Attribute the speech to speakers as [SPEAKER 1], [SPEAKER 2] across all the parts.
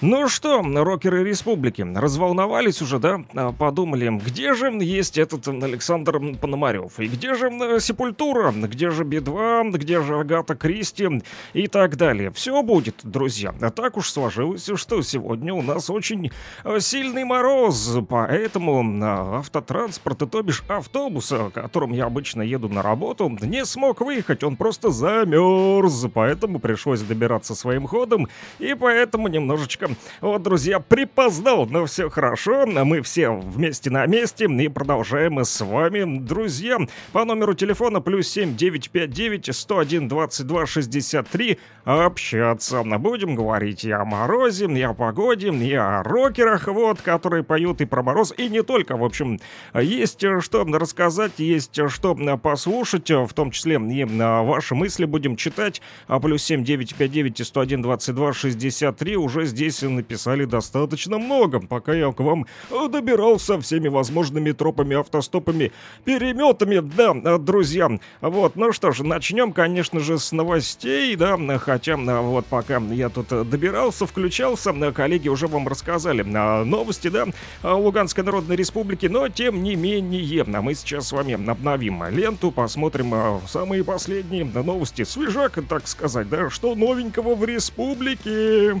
[SPEAKER 1] Ну что, рокеры республики, разволновались уже, да? А, подумали, где же есть этот Александр Пономарев? И где же Сепультура? Где же Би-2? Где же Агата Кристи? И так далее. Все будет, друзья. А так уж сложилось, что сегодня у нас очень а, сильный мороз, поэтому автотранспорт, то бишь автобус, которым я обычно еду на работу, не смог выехать, он просто замерз, поэтому пришлось добираться своим ходом, и поэтому немножечко вот, друзья, припоздал, но все хорошо. Мы все вместе на месте и продолжаем с вами, друзья, по номеру телефона плюс 7 959 101 22 63 общаться. Будем говорить и о морозе, и о погоде, и о рокерах, вот, которые поют и про мороз, и не только, в общем, есть что рассказать, есть что послушать, в том числе и ваши мысли будем читать. А плюс 7 959 101 22 63 уже здесь здесь написали достаточно много, пока я к вам добирался всеми возможными тропами, автостопами, переметами, да, друзья. Вот, ну что ж, начнем, конечно же, с новостей, да, хотя вот пока я тут добирался, включался, коллеги уже вам рассказали новости, да, Луганской Народной Республики, но тем не менее, мы сейчас с вами обновим ленту, посмотрим самые последние новости, свежак, так сказать, да, что новенького в республике.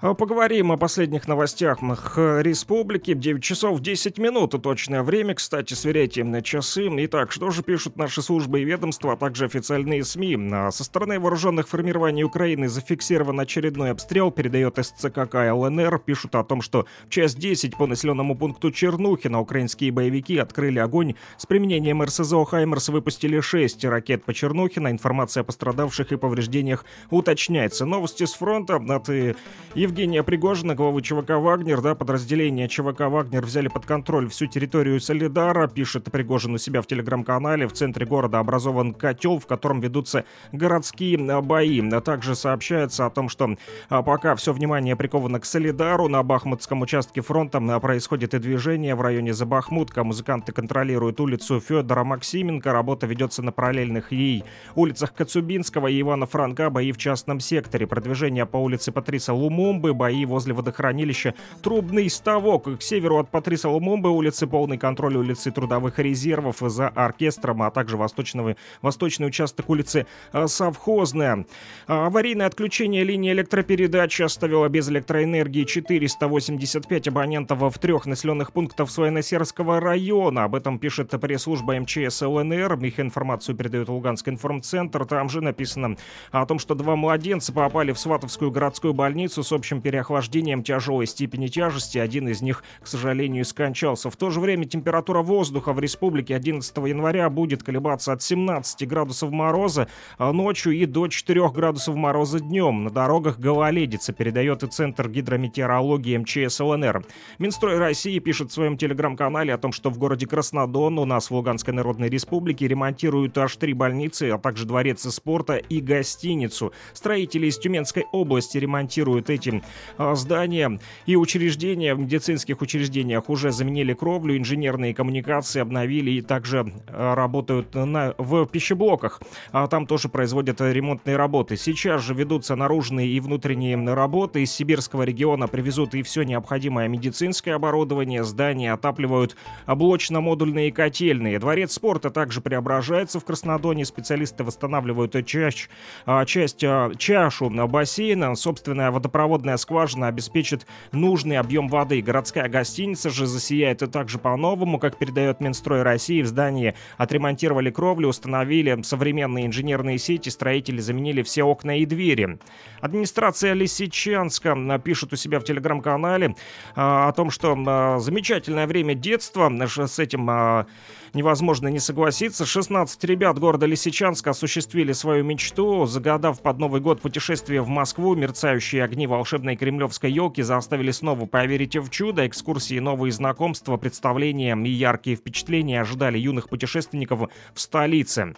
[SPEAKER 1] Поговорим о последних новостях республики. 9 часов 10 минут точное время. Кстати, сверяйте на часы. Итак, что же пишут наши службы и ведомства, а также официальные СМИ? А, со стороны вооруженных формирований Украины зафиксирован очередной обстрел, передает СЦКК ЛНР. Пишут о том, что в час 10 по населенному пункту Чернухина украинские боевики открыли огонь. С применением РСЗО «Хаймерс» выпустили 6 ракет по Чернухина. Информация о пострадавших и повреждениях уточняется. Новости с фронта от Евгения Пригожина, главы ЧВК «Вагнер», да, подразделение ЧВК «Вагнер» взяли под контроль всю территорию Солидара, пишет Пригожин у себя в телеграм-канале. В центре города образован котел, в котором ведутся городские а, бои. А также сообщается о том, что а, пока все внимание приковано к Солидару, на Бахмутском участке фронта происходит и движение в районе Забахмутка. Музыканты контролируют улицу Федора Максименко. Работа ведется на параллельных ей улицах Коцубинского и Ивана Франка. Бои в частном секторе. Продвижение по улице Патриса Лумум Лумумбы, бои возле водохранилища Трубный Ставок. К северу от Патриса Лумумбы улицы полный контроль улицы Трудовых резервов за оркестром, а также восточного, восточный участок улицы э, Совхозная. Аварийное отключение линии электропередачи оставило без электроэнергии 485 абонентов в трех населенных пунктах Своеносерского района. Об этом пишет пресс-служба МЧС ЛНР. Их информацию передает Луганский информцентр. Там же написано о том, что два младенца попали в Сватовскую городскую больницу с общей общим переохлаждением тяжелой степени тяжести. Один из них, к сожалению, скончался. В то же время температура воздуха в республике 11 января будет колебаться от 17 градусов мороза а ночью и до 4 градусов мороза днем. На дорогах гололедица, передает и Центр гидрометеорологии МЧС ЛНР. Минстрой России пишет в своем телеграм-канале о том, что в городе Краснодон у нас в Луганской Народной Республике ремонтируют аж три больницы, а также дворец спорта и гостиницу. Строители из Тюменской области ремонтируют эти здания и учреждения, в медицинских учреждениях уже заменили кровлю, инженерные коммуникации обновили и также а, работают на, в пищеблоках. А там тоже производят ремонтные работы. Сейчас же ведутся наружные и внутренние работы. Из сибирского региона привезут и все необходимое медицинское оборудование. Здания отапливают блочно-модульные котельные. Дворец спорта также преображается в Краснодоне. Специалисты восстанавливают часть, часть чашу бассейна. Собственная водопроводная водная скважина обеспечит нужный объем воды. Городская гостиница же засияет и также по-новому, как передает Минстрой России. В здании отремонтировали кровлю, установили современные инженерные сети, строители заменили все окна и двери. Администрация Лисичанска пишет у себя в телеграм-канале а, о том, что а, замечательное время детства с этим а, невозможно не согласиться. 16 ребят города Лисичанска осуществили свою мечту, загадав под Новый год путешествие в Москву. Мерцающие огни волшебной кремлевской елки заставили снова поверить в чудо. Экскурсии, новые знакомства, представления и яркие впечатления ожидали юных путешественников в столице.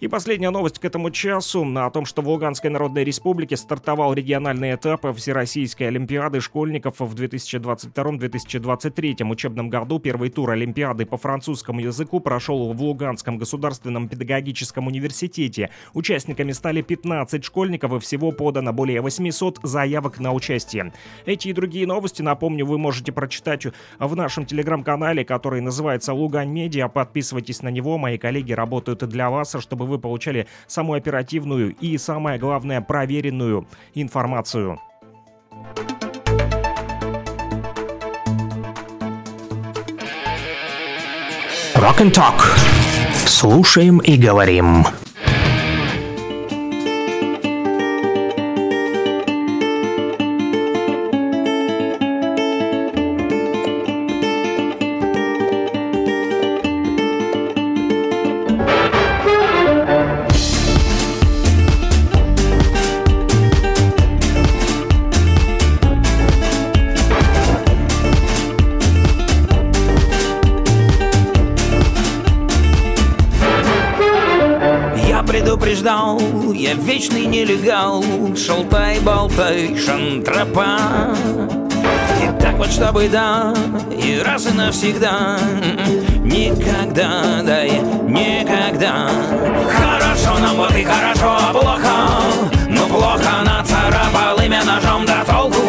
[SPEAKER 1] И последняя новость к этому часу о том, что в Луганской Народной Республике стартовал региональный этап Всероссийской Олимпиады школьников в 2022-2023 учебном году. Первый тур Олимпиады по французскому языку прошел в Луганском государственном педагогическом университете. Участниками стали 15 школьников и всего подано более 800 заявок на участие. Эти и другие новости, напомню, вы можете прочитать в нашем телеграм-канале, который называется Лугань Медиа. Подписывайтесь на него, мои коллеги работают для вас, чтобы вы получали самую оперативную и, самое главное, проверенную информацию.
[SPEAKER 2] Rock and Talk. Слушаем и говорим.
[SPEAKER 3] Вечный нелегал, шалтай-болтай, шантропа И так вот чтобы да, и раз и навсегда. Никогда, да и никогда. Хорошо нам вот и хорошо, а плохо. Ну плохо нацарапал имя ножом до толку.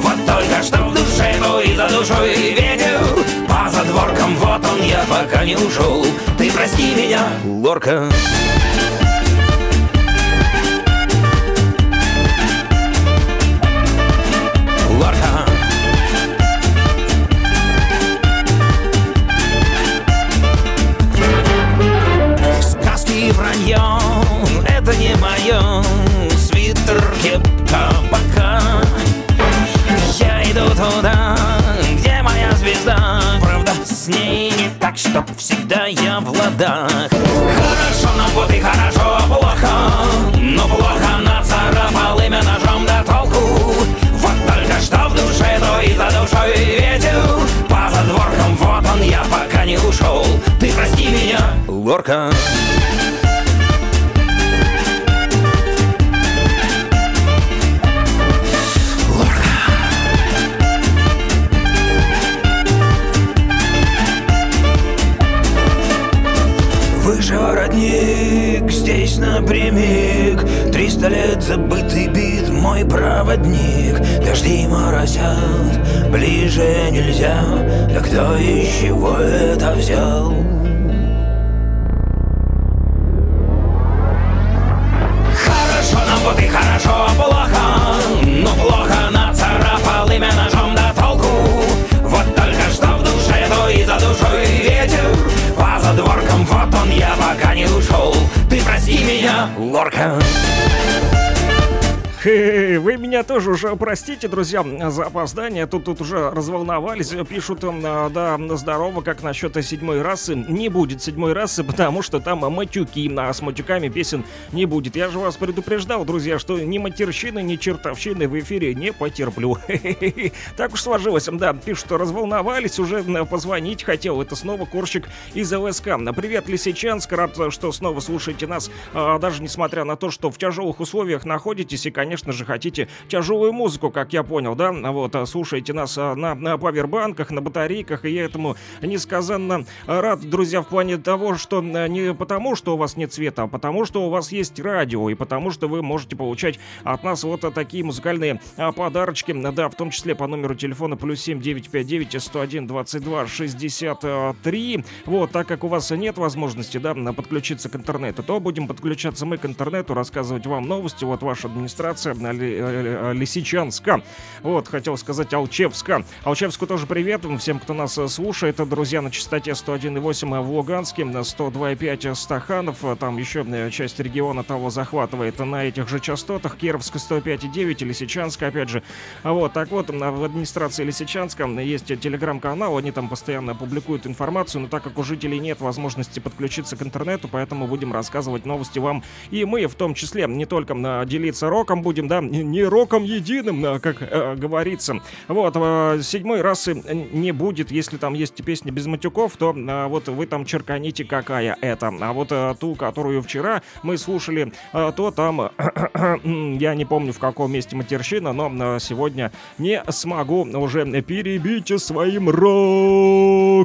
[SPEAKER 3] Вот только что в душе, то и за душой ветер По задворкам вот он, я пока не ушел. Ты прости меня, лорка чтоб всегда я в ладах. Хорошо, но вот и хорошо, плохо. Но плохо нацарапал имя ножом до толку. Вот только что в душе, то и за душой ветер. По задворкам вот он, я пока не ушел. Ты прости меня, лорка. родник, напрямик Триста лет забытый бит, мой проводник. Дожди моросят, ближе нельзя. Да кто из чего это взял? Хорошо нам вот и хорошо, а плохо. Но плохо нацарапал имя ножом до толку. Вот только что в душе, то и за душой ветер. По задворкам вот он я пока не ушел прости меня, лорка
[SPEAKER 1] Вы меня тоже уже простите, друзья, за опоздание. Тут, тут уже разволновались. Пишут, да, здорово, как насчет седьмой расы. Не будет седьмой расы, потому что там матюки. А с матюками песен не будет. Я же вас предупреждал, друзья, что ни матерщины, ни чертовщины в эфире не потерплю. Так уж сложилось. Да, пишут, разволновались, уже позвонить хотел. Это снова Корщик из ЛСК. Привет, Лисичанск. Рад, что снова слушаете нас. А, даже несмотря на то, что в тяжелых условиях находитесь и, конечно, конечно же, хотите тяжелую музыку, как я понял, да? Вот, а, слушайте нас а, на, на павербанках, на батарейках, и я этому несказанно рад, друзья, в плане того, что не потому, что у вас нет света, а потому, что у вас есть радио, и потому, что вы можете получать от нас вот такие музыкальные подарочки, да, в том числе по номеру телефона плюс 7 959 101 22 63. Вот, так как у вас нет возможности, да, подключиться к интернету, то будем подключаться мы к интернету, рассказывать вам новости, вот ваша администрация агломерация Лисичанска. Вот, хотел сказать Алчевска. Алчевску тоже привет всем, кто нас слушает. Друзья, на частоте 101,8 в Луганске, 102,5 Стаханов. Там еще часть региона того захватывает на этих же частотах. Кировска 105,9, Лисичанска, опять же. Вот, так вот, в администрации Лисичанска есть телеграм-канал, они там постоянно публикуют информацию, но так как у жителей нет возможности подключиться к интернету, поэтому будем рассказывать новости вам и мы в том числе, не только делиться роком будем, да, не роком единым, как э, говорится. Вот, э, седьмой расы не будет, если там есть песни без матюков, то э, вот вы там черканите, какая это. А вот э, ту, которую вчера мы слушали, э, то там, я не помню в каком месте матерщина, но э, сегодня не смогу уже перебить своим роковым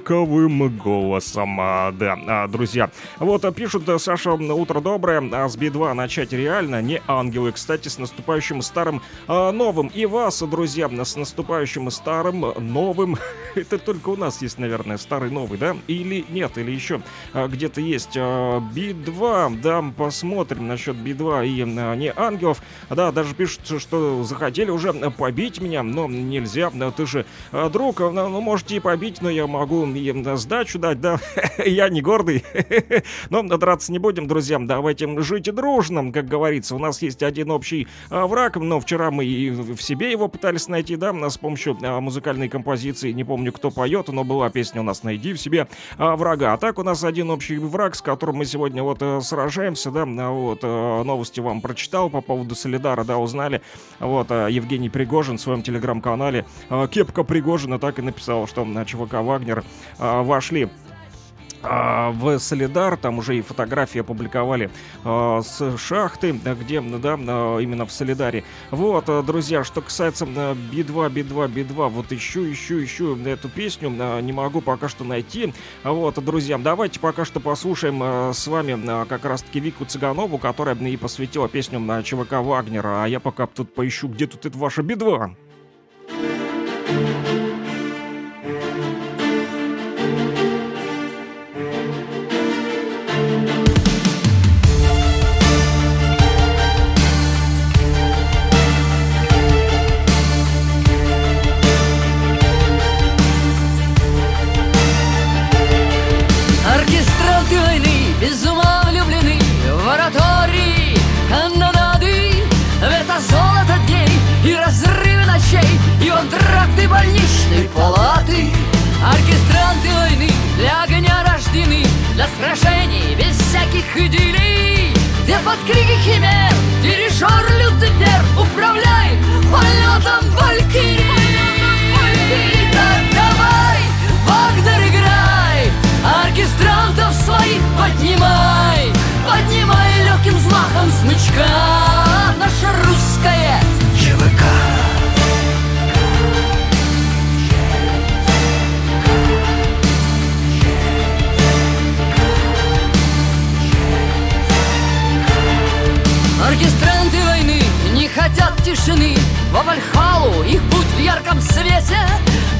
[SPEAKER 1] голосом. А, да, а, друзья. Вот пишут, Саша, утро доброе, а с Би-2 начать реально не ангелы. Кстати, с наступающим старым а, новым. И вас, друзья, с наступающим старым новым. Это только у нас есть, наверное, старый новый, да? Или нет, или еще а, где-то есть а, Би-2. Да, посмотрим насчет Би-2 и а, не ангелов. Да, даже пишут, что захотели уже побить меня, но нельзя. Ты же а, друг, ну, можете и побить, но я могу и сдачу дать, да? я не гордый. но драться не будем, друзья. Давайте жить дружно, как говорится. У нас есть один общий а, враг, но вчера мы и в себе его пытались найти, да, с помощью а, музыкальной композиции. Не помню, кто поет, но была песня у нас «Найди в себе а, врага». А так у нас один общий враг, с которым мы сегодня вот а, сражаемся, да, а, вот, а, новости вам прочитал по поводу Солидара, да, узнали. Вот, а, Евгений Пригожин в своем телеграм-канале а, «Кепка Пригожина» так и написал, что ЧВК «Вагнер» а, вошли а, в Солидар, там уже и фотографии опубликовали э, с шахты, где, да, именно в Солидаре. Вот, друзья, что касается Би-2, Би-2, Би-2, вот ищу, ищу, ищу эту песню, не могу пока что найти. Вот, друзья, давайте пока что послушаем с вами как раз-таки Вику Цыганову, которая и посвятила песню на ЧВК Вагнера, а я пока тут поищу, где тут это ваша Би-2.
[SPEAKER 4] Больничной палаты. Оркестранты войны для огня рождены Для сражений без всяких идиллий Где под крики химер дирижер Люцифер Управляет полетом Валькирии Так давай, Вагнер, играй Оркестрантов своих поднимай. Поднимай легким взмахом смычка. Наша русская Оркестранты войны не хотят тишины. Во Вальхалу их путь в ярком свете.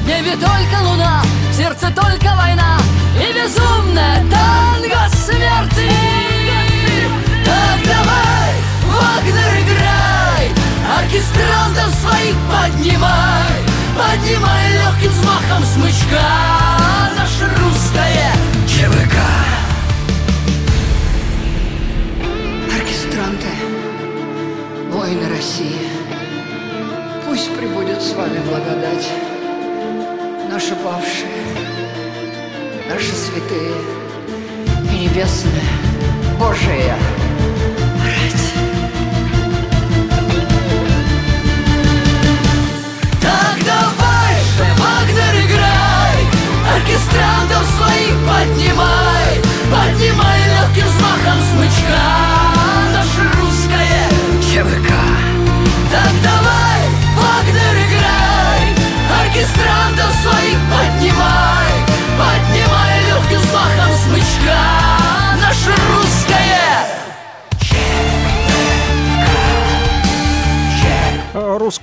[SPEAKER 4] В небе только луна, в сердце только война. И безумная танго смерти. Так давай, Вагнер, играй. Оркестрантов своих поднимай. Поднимай легким взмахом смычка. Наше русское ЧВК воины России. Пусть прибудет с вами благодать, наши павшие, наши святые и небесная Божия рать. Так давай же, Вагнер, играй, оркестрантов своих поднимай, поднимай легким взмахом смычка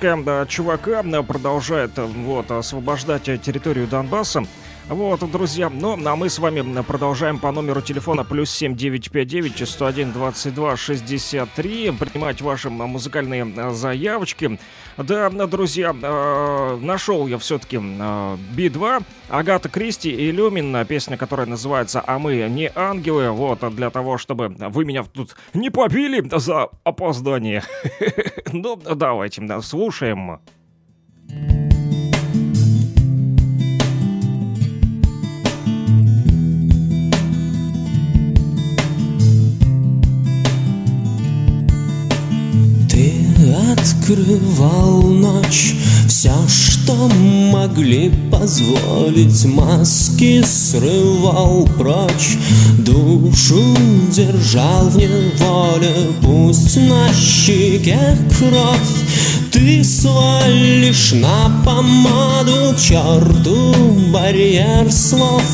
[SPEAKER 1] Да, чувака продолжает вот, освобождать территорию Донбасса. Вот, друзья, ну, а мы с вами продолжаем по номеру телефона плюс 7959 101 22 63 принимать ваши музыкальные э, заявочки. Да, друзья, э, нашел я все-таки э, Би-2, Агата Кристи и Люмин, песня, которая называется «А мы не ангелы», вот, для того, чтобы вы меня тут не побили за опоздание. Ну, давайте, слушаем. Слушаем.
[SPEAKER 5] Открывал ночь. Все, что могли позволить Маски срывал прочь. Душу держал в неволе Пусть на щеке кровь. Ты свалишь на помаду Черту барьер слов.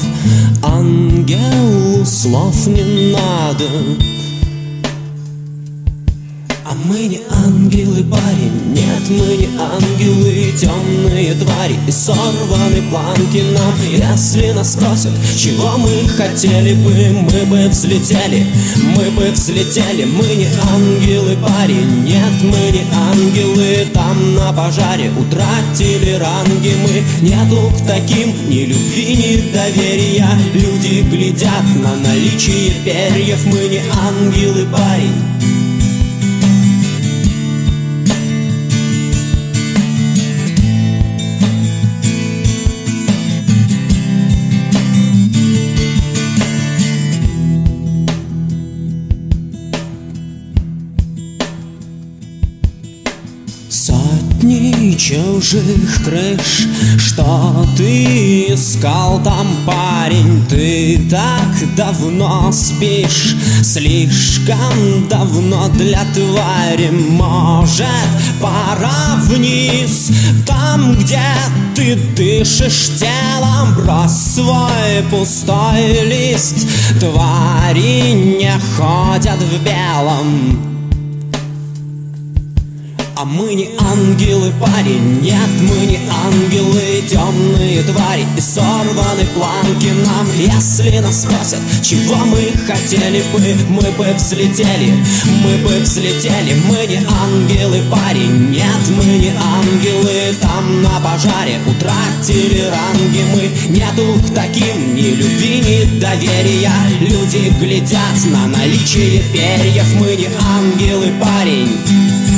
[SPEAKER 5] Ангелу слов не надо а мы не ангелы, парень, нет, мы не ангелы Темные твари. И сорваны планки нам Если нас спросят, чего мы хотели бы Мы бы взлетели, мы бы взлетели Мы не ангелы, парень, нет, мы не ангелы Там на пожаре утратили ранги Мы. Нету к таким ни любви, ни доверия. Люди глядят на наличие перьев Мы не ангелы, парень чужих крыш Что ты искал там, парень? Ты так давно спишь Слишком давно для твари. Может, пора вниз Там, где ты дышишь телом. Брось свой пустой лист Твари не ходят в белом а мы не ангелы, парень, нет, мы не ангелы Темные твари. И сорваны планки нам Если нас спросят, чего мы хотели бы Мы бы взлетели, мы бы взлетели. Мы не ангелы, парень, нет, мы не ангелы Там на пожаре утратили ранги Мы. Нету к таким ни любви, ни доверия. Люди глядят на наличие перьев Мы не ангелы, парень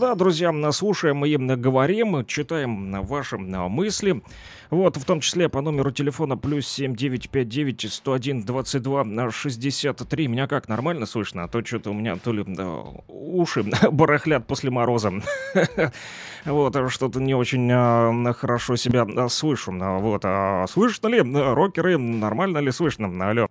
[SPEAKER 1] Да, друзья, слушаем и говорим, читаем ваши мысли. Вот, в том числе по номеру телефона плюс 7959 101 22 63. Меня как, нормально слышно? А то что-то у меня то ли да, уши барахлят после мороза. Вот, что-то не очень а, хорошо себя а, слышу. Вот, а слышно ли, рокеры, нормально ли слышно? Алло.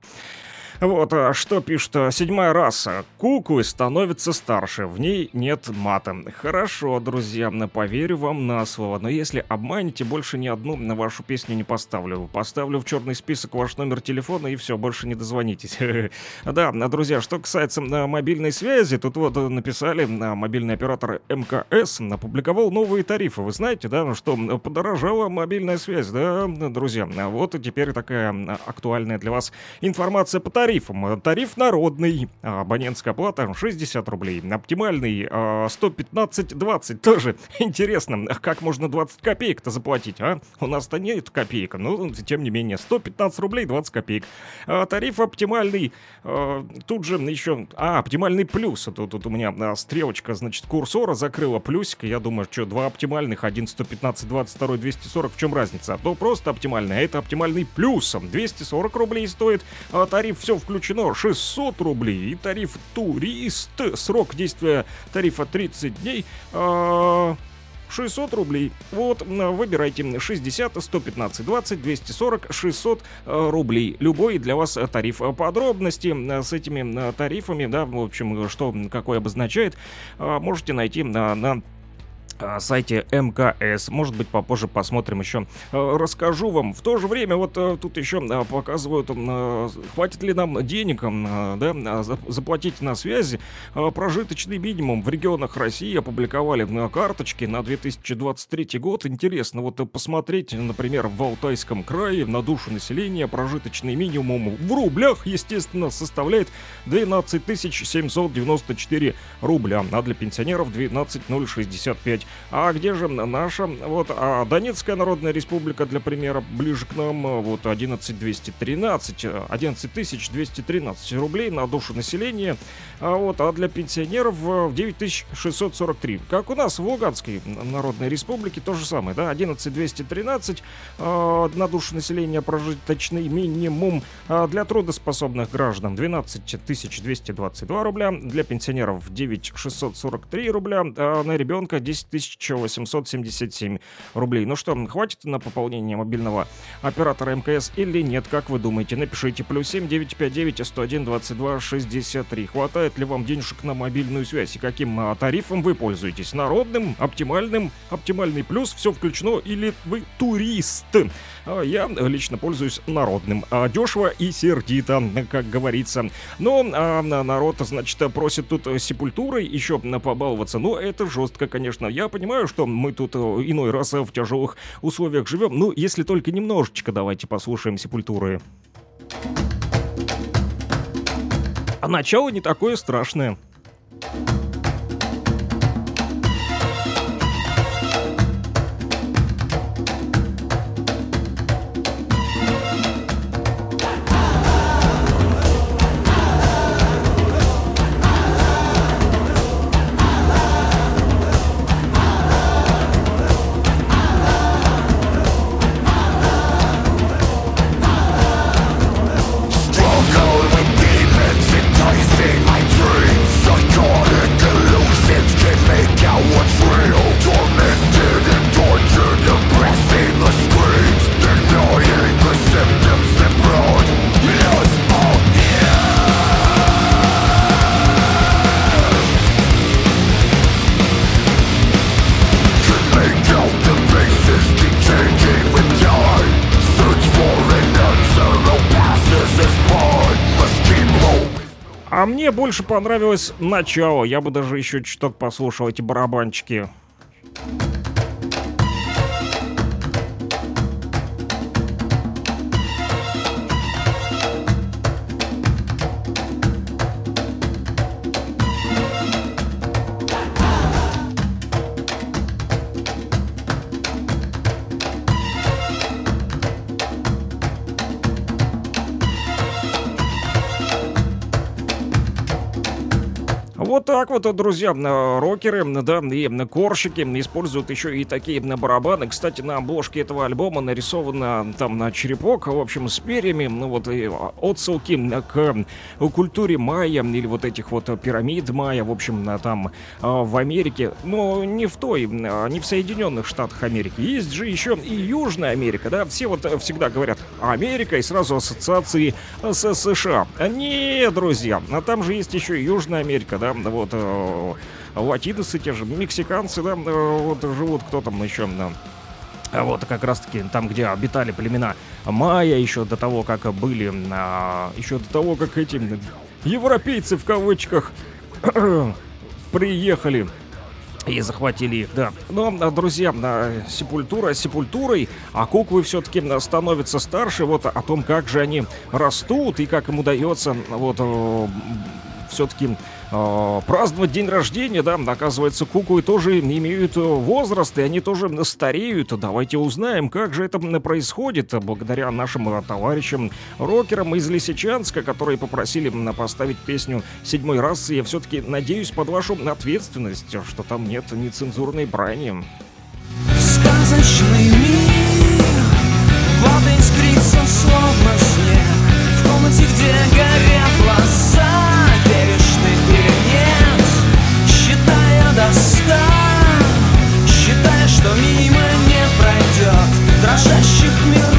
[SPEAKER 1] Вот, а что пишет а, седьмая раса. Куклы становится старше, в ней нет мата. Хорошо, друзья, поверю вам на слово, но если обманете, больше ни одну на вашу песню не поставлю. Поставлю в черный список ваш номер телефона и все, больше не дозвонитесь. Да, друзья, что касается а, мобильной связи, тут вот написали, мобильный оператор МКС опубликовал новые тарифы. Вы знаете, да, что подорожала мобильная связь, да, друзья? Вот и теперь такая актуальная для вас информация по тарифам тарифам. Тариф народный, абонентская плата 60 рублей. Оптимальный 115-20. Тоже интересно, как можно 20 копеек-то заплатить, а? У нас-то нет копеек, но тем не менее 115 рублей 20 копеек. А, тариф оптимальный, а, тут же еще, а, оптимальный плюс. Тут, тут у меня а, стрелочка, значит, курсора закрыла плюсик. Я думаю, что два оптимальных, один 115, 20, второй 240, в чем разница? А то просто оптимальный, а это оптимальный плюс. 240 рублей стоит а тариф, все включено 600 рублей. И тариф турист, срок действия тарифа 30 дней. Э 600 рублей. Вот, выбирайте 60, 115, 20, 240, 600 рублей. Любой для вас тариф. Подробности с этими тарифами, да, в общем, что какой обозначает, можете найти на, на сайте МКС. Может быть, попозже посмотрим еще. Э, расскажу вам. В то же время, вот э, тут еще э, показывают, хватит ли нам денег, да, заплатить на связи. Прожиточный минимум в регионах России опубликовали на карточке на 2023 год. Интересно, вот посмотреть, например, в Алтайском крае на душу населения прожиточный минимум в рублях, естественно, составляет 12 794 рубля, а для пенсионеров 12 065 а где же наша? Вот а Донецкая Народная Республика, для примера, ближе к нам, вот 11213, 11 213 рублей на душу населения, а вот, а для пенсионеров 9643. Как у нас в Луганской Народной Республике то же самое, да, 11213 э, на душу населения прожиточный минимум, а для трудоспособных граждан 12 222 рубля, для пенсионеров 9643 рубля, а на ребенка 10 1877 рублей. Ну что, хватит на пополнение мобильного оператора МКС или нет, как вы думаете? Напишите плюс 7 959 101 22 63. Хватает ли вам денежек на мобильную связь и каким а, тарифом вы пользуетесь? Народным, оптимальным, оптимальный плюс, все включено или вы турист? А я лично пользуюсь народным. А, дешево и сердито, как говорится. Но а, народ, значит, просит тут сепультурой еще побаловаться. Но это жестко, конечно. Я понимаю, что мы тут э, иной раз в тяжелых условиях живем. Ну, если только немножечко давайте послушаем сепультуры. А начало не такое страшное. Больше понравилось начало. Я бы даже еще чуток послушал эти барабанчики. Вот так вот, друзья, рокеры, да, и корщики используют еще и такие барабаны. Кстати, на обложке этого альбома нарисовано там на черепок, в общем, с перьями, ну вот и отсылки к культуре майя или вот этих вот пирамид майя, в общем, там в Америке, но не в той, не в Соединенных Штатах Америки. Есть же еще и Южная Америка, да, все вот всегда говорят Америка и сразу ассоциации с США. Не, друзья, а там же есть еще и Южная Америка, да, вот э, латиносы те же, мексиканцы, да, э, вот живут, кто там еще, да, а вот как раз-таки там, где обитали племена майя, еще до того, как были, а, еще до того, как эти европейцы в кавычках приехали и захватили их, да. Но, друзья, сепультура сепультурой, а куклы все-таки становятся старше, вот о том, как же они растут и как им удается вот э, все-таки э, праздновать день рождения, да, оказывается, куклы тоже имеют э, возраст, и они тоже стареют. Давайте узнаем, как же это происходит, благодаря нашим э, товарищам рокерам из Лисичанска, которые попросили поставить песню «Седьмой раз», я все-таки надеюсь под вашу ответственность, что там нет нецензурной брани. Сказочный мир, вот искрится словно снег, в комнате, где горят глаза. до ста Считая,
[SPEAKER 2] что мимо не пройдет Дрожащих мир.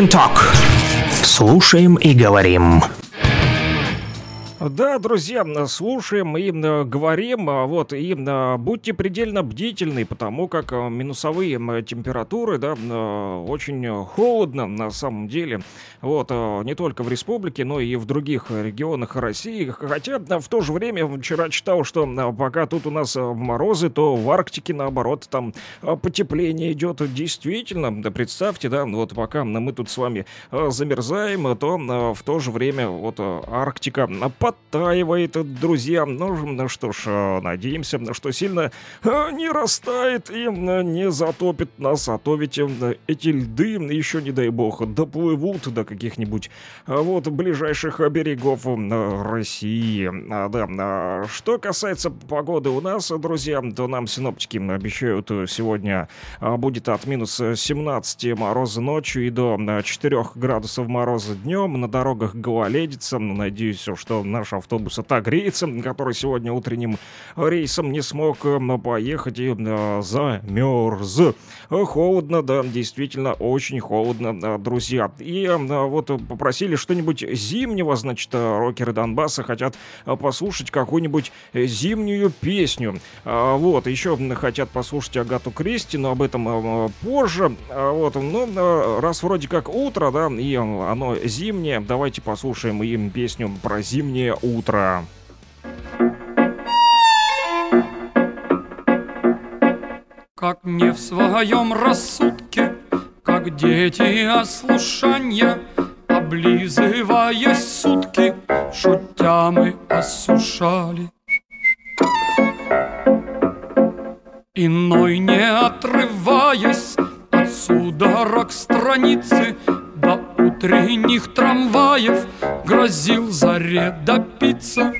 [SPEAKER 2] And Talk. Слушаем и говорим.
[SPEAKER 1] Да, друзья, слушаем и э, говорим, а, вот, и э, будьте предельно бдительны, потому как э, минусовые температуры, да, очень холодно на самом деле, вот, не только в республике, но и в других регионах России, хотя в то же время вчера читал, что пока тут у нас морозы, то в Арктике, наоборот, там потепление идет, действительно, да, представьте, да, вот пока мы тут с вами замерзаем, то в то же время вот Арктика подтаивает, друзья. Ну, ну что ж, э, надеемся, что сильно э, не растает и э, не затопит нас, а то ведь эти льды еще, не дай бог, доплывут до каких-нибудь вот ближайших берегов России. А, да, что касается погоды у нас, друзья, то нам синоптики обещают сегодня будет от минус 17 мороза ночью и до 4 градусов мороза днем. На дорогах гололедица. Надеюсь, что на наш автобус отогреется, который сегодня утренним рейсом не смог э, поехать и э, замерз. Холодно, да, действительно, очень холодно, друзья. И э, вот попросили что-нибудь зимнего, значит, рокеры Донбасса хотят послушать какую-нибудь зимнюю песню. Вот, еще хотят послушать Агату Кристи, но об этом позже. Вот, ну, раз вроде как утро, да, и оно зимнее, давайте послушаем им песню про зимнее утро.
[SPEAKER 6] Как не в своем рассудке, как дети ослушания, Облизываясь сутки, шутя мы осушали. Иной, не отрываясь от судорог страницы, до утренних трамваев Грозил заре допиться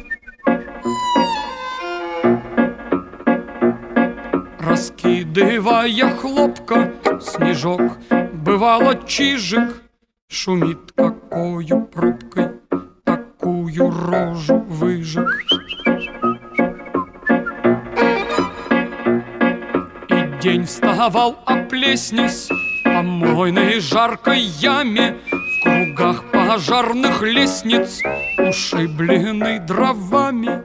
[SPEAKER 6] Раскидывая хлопка снежок Бывало чижик Шумит какою прыткой Такую рожу выжег. И день вставал оплеснись помойной жаркой яме В кругах пожарных лестниц Ушибленный дровами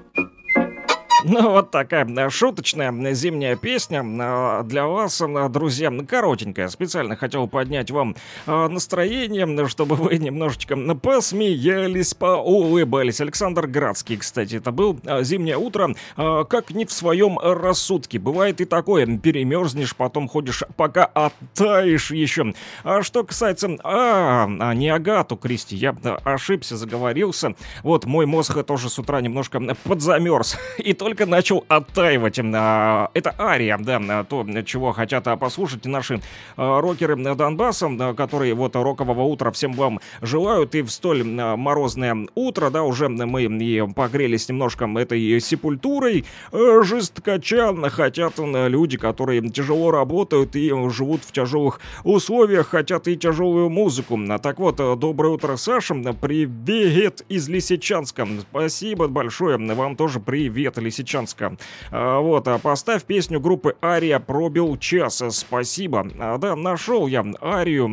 [SPEAKER 1] ну, вот такая э, шуточная зимняя песня э, для вас, э, друзья, коротенькая. Специально хотел поднять вам настроение, чтобы вы немножечко посмеялись, поулыбались. Александр Градский, кстати, это был зимнее утро, как не в своем рассудке. Бывает и такое, перемерзнешь, потом ходишь, пока оттаешь еще. А что касается... А, а не Агату Кристи, я ошибся, заговорился. Вот, мой мозг тоже с утра немножко подзамерз. И только только начал оттаивать. А, это Ария, да, то, чего хотят а, послушать наши а, рокеры Донбасса, которые вот рокового утра всем вам желают. И в столь морозное утро, да, уже мы и погрелись немножко этой сепультурой жесткача. Хотят люди, которые тяжело работают и живут в тяжелых условиях, хотят и тяжелую музыку. Так вот, доброе утро, Саша. Привет из Лисичанска. Спасибо большое. Вам тоже привет, Лисичанск. Лисичанска. А, вот, а поставь песню группы Ария «Пробил час». Спасибо. А, да, нашел я Арию,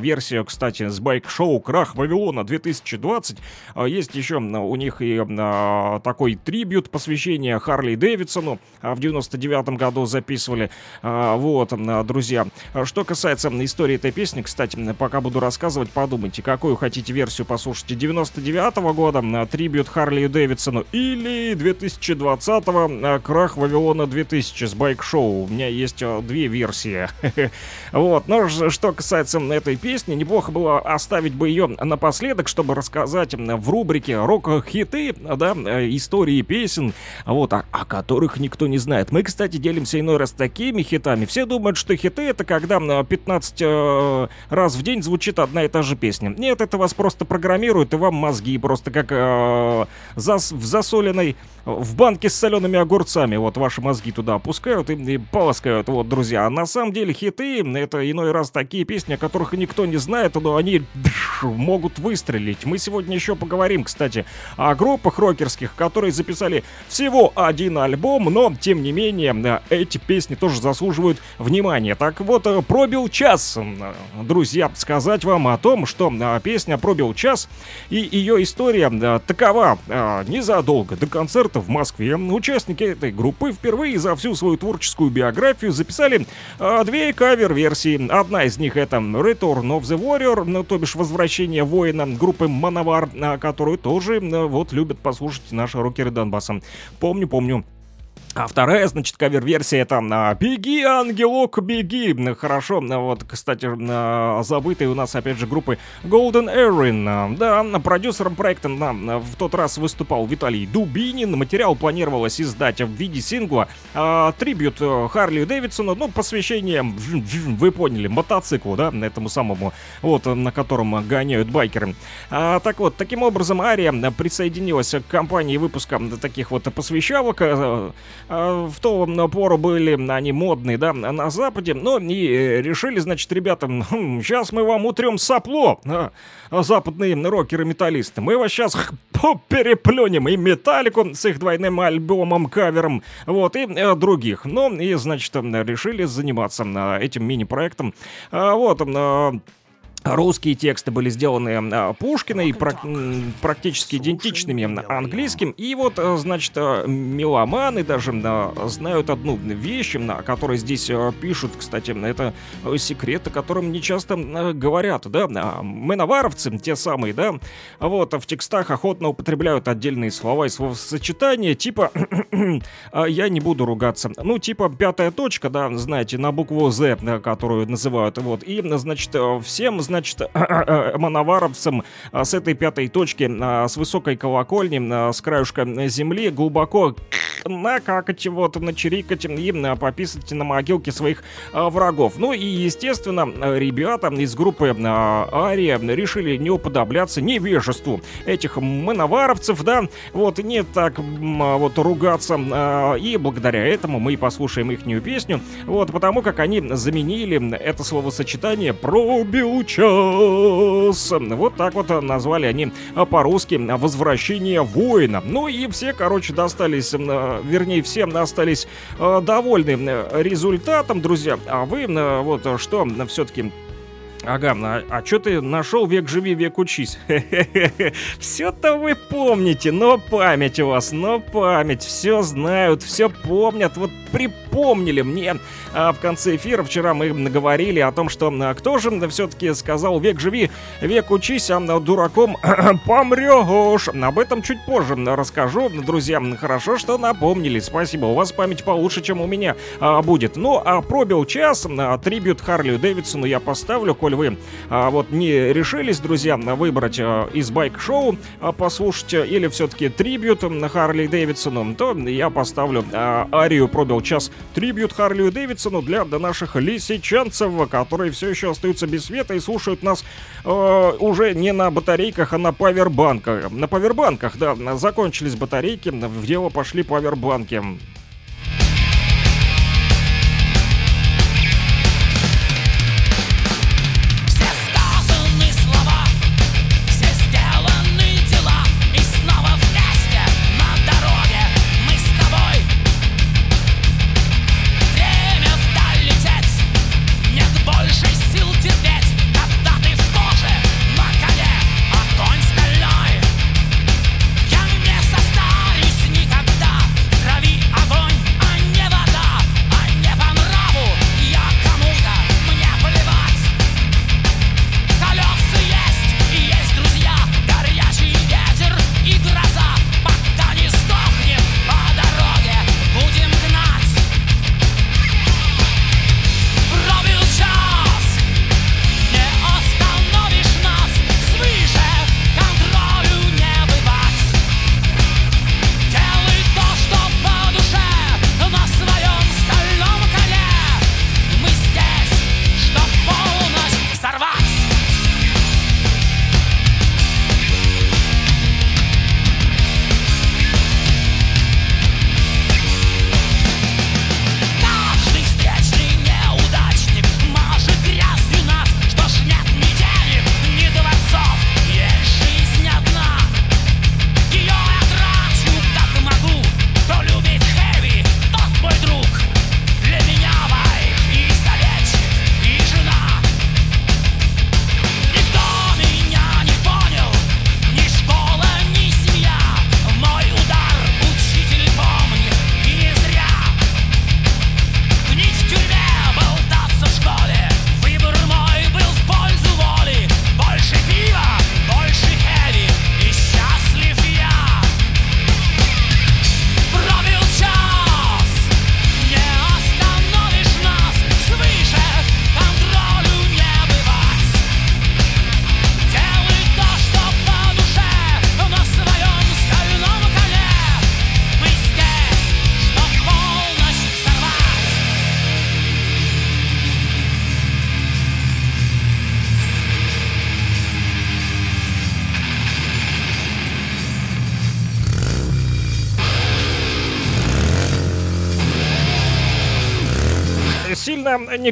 [SPEAKER 1] версию, кстати, с байк-шоу «Крах Вавилона 2020». Есть еще у них и такой трибют, посвящение Харли Дэвидсону. В 99 году записывали. Вот, друзья. Что касается истории этой песни, кстати, пока буду рассказывать, подумайте, какую хотите версию послушать. 99 -го года, трибют Харли Дэвидсону или 2020 20 крах Вавилона 2000 с байк-шоу. У меня есть а, две версии. вот, но что касается этой песни, неплохо было оставить бы ее напоследок, чтобы рассказать в рубрике «Рок-хиты», да, э, истории песен, вот, о, о которых никто не знает. Мы, кстати, делимся иной раз такими хитами. Все думают, что хиты — это когда 15 э, раз в день звучит одна и та же песня. Нет, это вас просто программирует, и вам мозги просто как э, зас, в засоленной, в банке с солеными огурцами. Вот ваши мозги туда опускают и, и полоскают. Вот, друзья. А на самом деле хиты — это иной раз такие песни, о которых никто не знает, но они могут выстрелить. Мы сегодня еще поговорим, кстати, о группах рокерских, которые записали всего один альбом, но, тем не менее, эти песни тоже заслуживают внимания. Так вот, пробил час, друзья, сказать вам о том, что песня пробил час, и ее история такова. Незадолго до концерта в Москве участники этой группы впервые за всю свою творческую биографию записали две кавер-версии. Одна из них это Return of the Warrior, ну, то бишь возвращение воина группы Мановар, которую тоже вот любят послушать наши рокеры Донбасса. Помню, помню. А вторая, значит, кавер-версия это а, «Беги, ангелок, беги». Хорошо, вот, кстати, а, забытые у нас, опять же, группы Golden Erin. Да, продюсером проекта в тот раз выступал Виталий Дубинин. Материал планировалось издать в виде сингла. А, трибют э, Харли Дэвидсону, ну, посвящение, вы поняли, мотоциклу, да, этому самому, вот, на котором гоняют байкеры. А, так вот, таким образом, Ария присоединилась к компании выпуска таких вот посвящалок, а, в ту пору были они модные, да, на Западе, но и э, решили, значит, ребята, сейчас мы вам утрем сопло, а, западные рокеры-металлисты, мы вас сейчас переплюнем и Металлику с их двойным альбомом-кавером, вот, и э, других, ну, и, значит, решили заниматься э, этим мини-проектом, а, вот, Русские тексты были сделаны а, Пушкиной, пра- практически идентичными английским. И вот, а, значит, а, меломаны даже а, знают одну вещь, о которой здесь а, пишут, кстати, это секрет, о котором не часто а, говорят, да. А, Меноваровцы, те самые, да, вот, в текстах охотно употребляют отдельные слова и словосочетания, типа «я не буду ругаться». Ну, типа пятая точка, да, знаете, на букву «З», которую называют, вот. И, значит, всем, значит, значит, мановаровцам а, с этой пятой точки, с высокой колокольни, с краюшка земли, глубоко накакать, вот, начерикать и пописать на могилке своих врагов. Ну и, естественно, ребята из группы Ария решили не уподобляться невежеству этих мановаровцев, да, вот, не так вот ругаться, и благодаря этому мы послушаем их песню, вот, потому как они заменили это словосочетание «пробил час. Вот так вот назвали они по-русски «Возвращение воина». Ну и все, короче, достались, вернее, все остались э, довольны результатом, друзья. А вы вот что все-таки Ага, а, а что ты нашел век живи, век учись? Все-то вы помните, но память у вас, но память, все знают, все помнят, вот припомнили мне в конце эфира. Вчера мы говорили о том, что а, кто же все-таки сказал век живи, век учись, а дураком помрешь. Об этом чуть позже расскажу, друзья. Хорошо, что напомнили. Спасибо, у вас память получше, чем у меня а, будет. Ну, а пробил час, а, трибют Харли Дэвидсону я поставлю, коль вы а, вот не решились, друзья, выбрать а, из байк-шоу а, послушать или все-таки трибют Харли Дэвидсону, то я поставлю а, арию пробил час трибют Харли Дэвидсону Синицыну для наших лисичанцев, которые все еще остаются без света и слушают нас э, уже не на батарейках, а на павербанках. На павербанках, да, закончились батарейки, в дело пошли павербанки.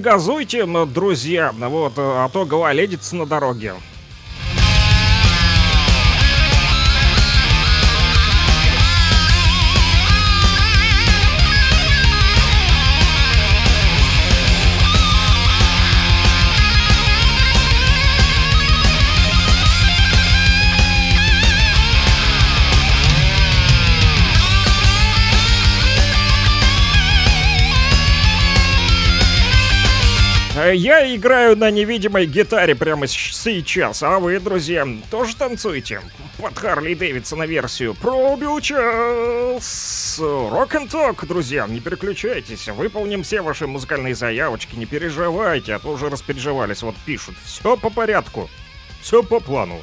[SPEAKER 1] Газуйте, друзья, вот, а то гололедится на дороге. Я играю на невидимой гитаре прямо сейчас, а вы, друзья, тоже танцуете? Под Харли Дэвидсона версию Пробил час. Рок н ток, друзья, не переключайтесь. Выполним все ваши музыкальные заявочки, не переживайте, а то уже распереживались. Вот пишут, все по порядку, все по плану.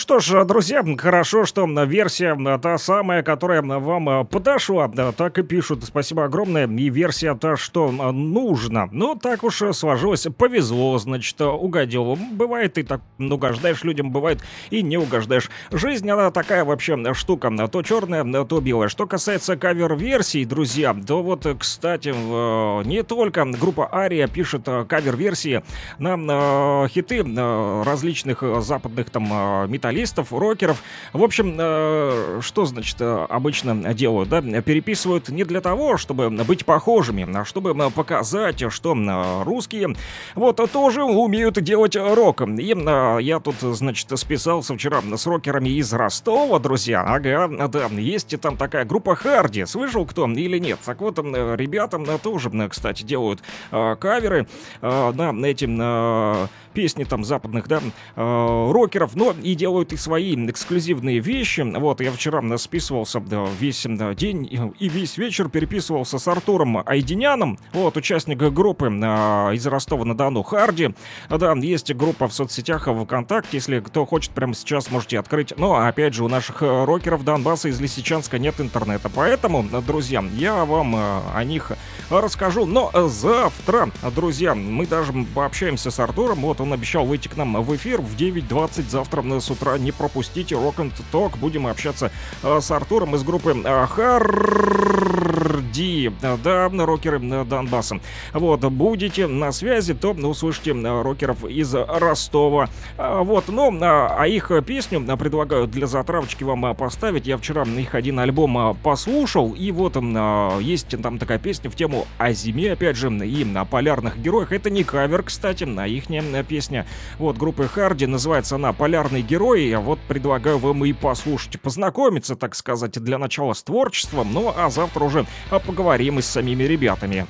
[SPEAKER 1] Что ж, друзья, хорошо, что версия та самая, которая вам подошла, так и пишут. Спасибо огромное. И версия та, что нужно. Ну, так уж сложилось, повезло, значит, угодил. Бывает и так угождаешь людям, бывает и не угождаешь. Жизнь, она такая вообще штука, то черная, то белая. Что касается кавер-версий, друзья, то вот, кстати, не только группа Ария пишет кавер-версии на хиты различных западных там металлистов, рокеров. В общем, э, что, значит, э, обычно делают, да? Переписывают не для того, чтобы быть похожими, а чтобы показать, что русские вот тоже умеют делать рок. И я тут, значит, списался вчера с рокерами из Ростова, друзья. Ага, да, есть там такая группа Харди. Слышал кто или нет? Так вот, ребята тоже, кстати, делают э, каверы на эти песни там западных, да, рокеров, но и делают и свои эксклюзивные вещи. Вот, я вчера списывался да, весь да, день и весь вечер переписывался с Артуром Айдиняном, вот, участник группы а, из Ростова-на-Дону Харди. Да, есть группа в соцсетях ВКонтакте, если кто хочет, прямо сейчас можете открыть. Но, опять же, у наших э, рокеров Донбасса из Лисичанска нет интернета, поэтому, друзья, я вам э, о них расскажу. Но завтра, друзья, мы даже пообщаемся с Артуром, вот, он обещал выйти к нам в эфир в 9.20 завтра с утра. Не пропустите Rock and Talk. Будем общаться э, с Артуром из группы э, Hard Ди. Да, рокеры Донбасса. Вот, будете на связи, то услышите рокеров из Ростова. Вот, ну, а их песню предлагаю для затравочки вам поставить. Я вчера их один альбом послушал, и вот есть там такая песня в тему о зиме, опять же, и на полярных героях. Это не кавер, кстати, на их песня. Вот, группы Харди, называется она «Полярный герой». Я вот предлагаю вам и послушать, познакомиться, так сказать, для начала с творчеством. Ну, а завтра уже поговорим и с самими ребятами.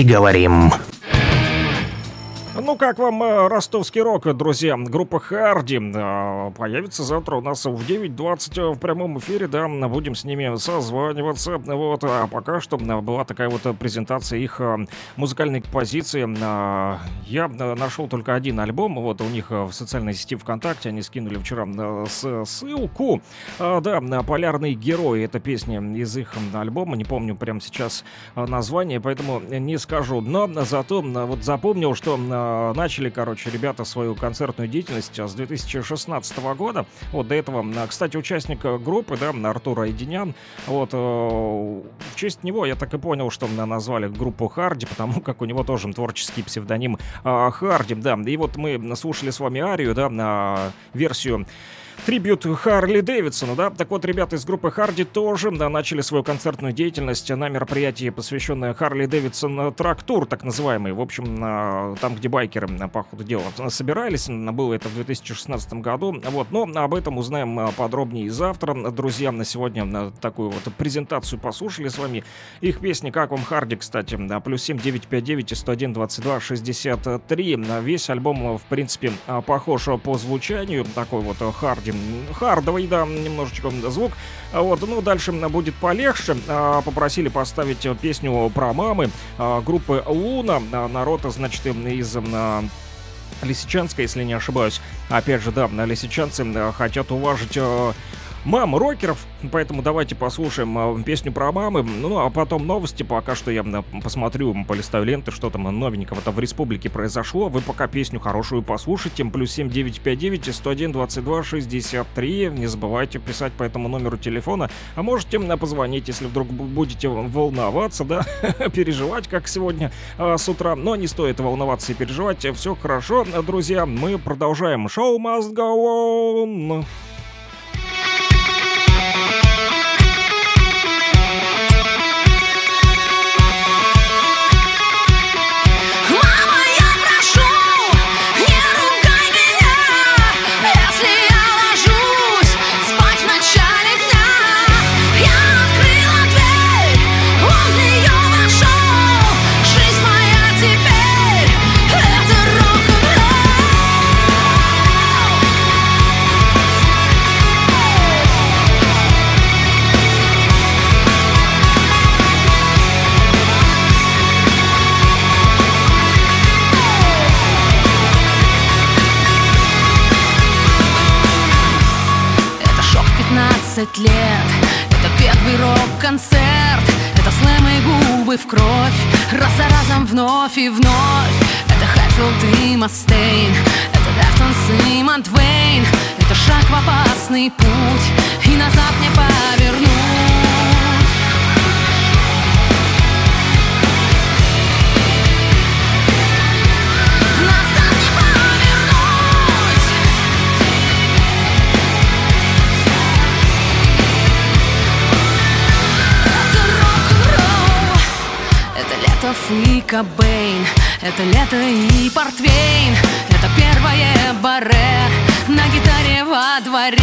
[SPEAKER 2] И говорим.
[SPEAKER 1] Ростовский рок, друзья? Группа Харди э, появится завтра у нас в 9.20 в прямом эфире, да, будем с ними созваниваться. Вот, а пока что э, была такая вот презентация их э, музыкальной позиции. Э, Я э, нашел только один альбом, вот у них э, в социальной сети ВКонтакте, они скинули вчера э, ссылку. Э, Да, «Полярный герой» это песня из их альбома, не помню прямо сейчас э, название, поэтому не скажу. Но зато э, вот запомнил, что э, начали, короче, ребята свою концертную деятельность э, с 2016 года. Вот до этого, э, кстати, участник э, группы, да, Артур Айдинян, вот э, в честь него я так и понял, что назвали группу Харди, потому как у него тоже творческий псевдоним Харди, да. И вот мы слушали с вами арию, да, на версию Трибют Харли Дэвидсону, да? Так вот, ребята из группы Харди тоже да, начали свою концертную деятельность на мероприятии, посвященное Харли Дэвидсон Трактур, так называемый. В общем, на- там, где байкеры, на, по ходу дела, собирались. Было это в 2016 году. Вот, но об этом узнаем подробнее завтра. Друзья, на сегодня на такую вот презентацию послушали с вами. Их песни «Как вам Харди», кстати, плюс 7 959 101 22 63. Весь альбом, в принципе, похож по звучанию. Такой вот а, Харди. Хардовый, да, немножечко звук. А Вот, ну, дальше будет полегче. А, Попросили поставить э, песню про мамы а, группы Луна. Народ, значит, из Лисичанска, если не ошибаюсь. Опять же, да, лисичанцы хотят уважить э, мам рокеров, поэтому давайте послушаем э, песню про мамы. Ну, а потом новости. Пока что я посмотрю, полистаю ленты, что там новенького-то в республике произошло. Вы пока песню хорошую послушайте. Плюс 7959 101 22 63. Не забывайте писать по этому номеру телефона. А можете м, позвонить, если вдруг бу- будете волноваться, да, переживать, как сегодня а, с утра. Но не стоит волноваться и переживать. Все хорошо, друзья. Мы продолжаем. Шоу must go on.
[SPEAKER 4] 15 лет. Это первый рок-концерт Это слэм губы в кровь. Раз за разом вновь и вновь. Это Хэтфилд и Мастейн Это Deftones и Mudvayne Это шаг в опасный путь И назад не повернуть Лето и Кобейн Это лето и Портвейн. Это первое баре На гитаре во дворе.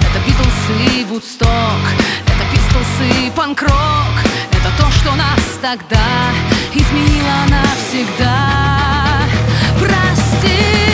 [SPEAKER 4] Это Битлз и Вудсток. Это Пистолс и панк-рок. Это то, что нас тогда Изменило навсегда. Прости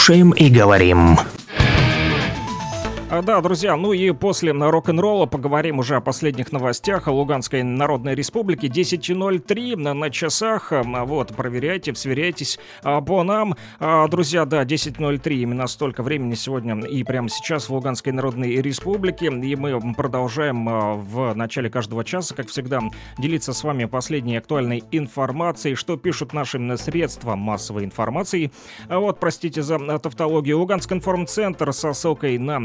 [SPEAKER 2] Слушаем и говорим.
[SPEAKER 1] А, да, друзья, ну и после рок-н-ролла поговорим уже о последних новостях о Луганской Народной Республике. 10.03 на, на часах. А, вот, проверяйте, сверяйтесь а, по нам. Друзья, да, 10.03, именно столько времени сегодня и прямо сейчас в Луганской Народной Республике. И мы продолжаем в начале каждого часа, как всегда, делиться с вами последней актуальной информацией, что пишут наши средства массовой информации. Вот, простите за тавтологию. Луганский информцентр со ссылкой на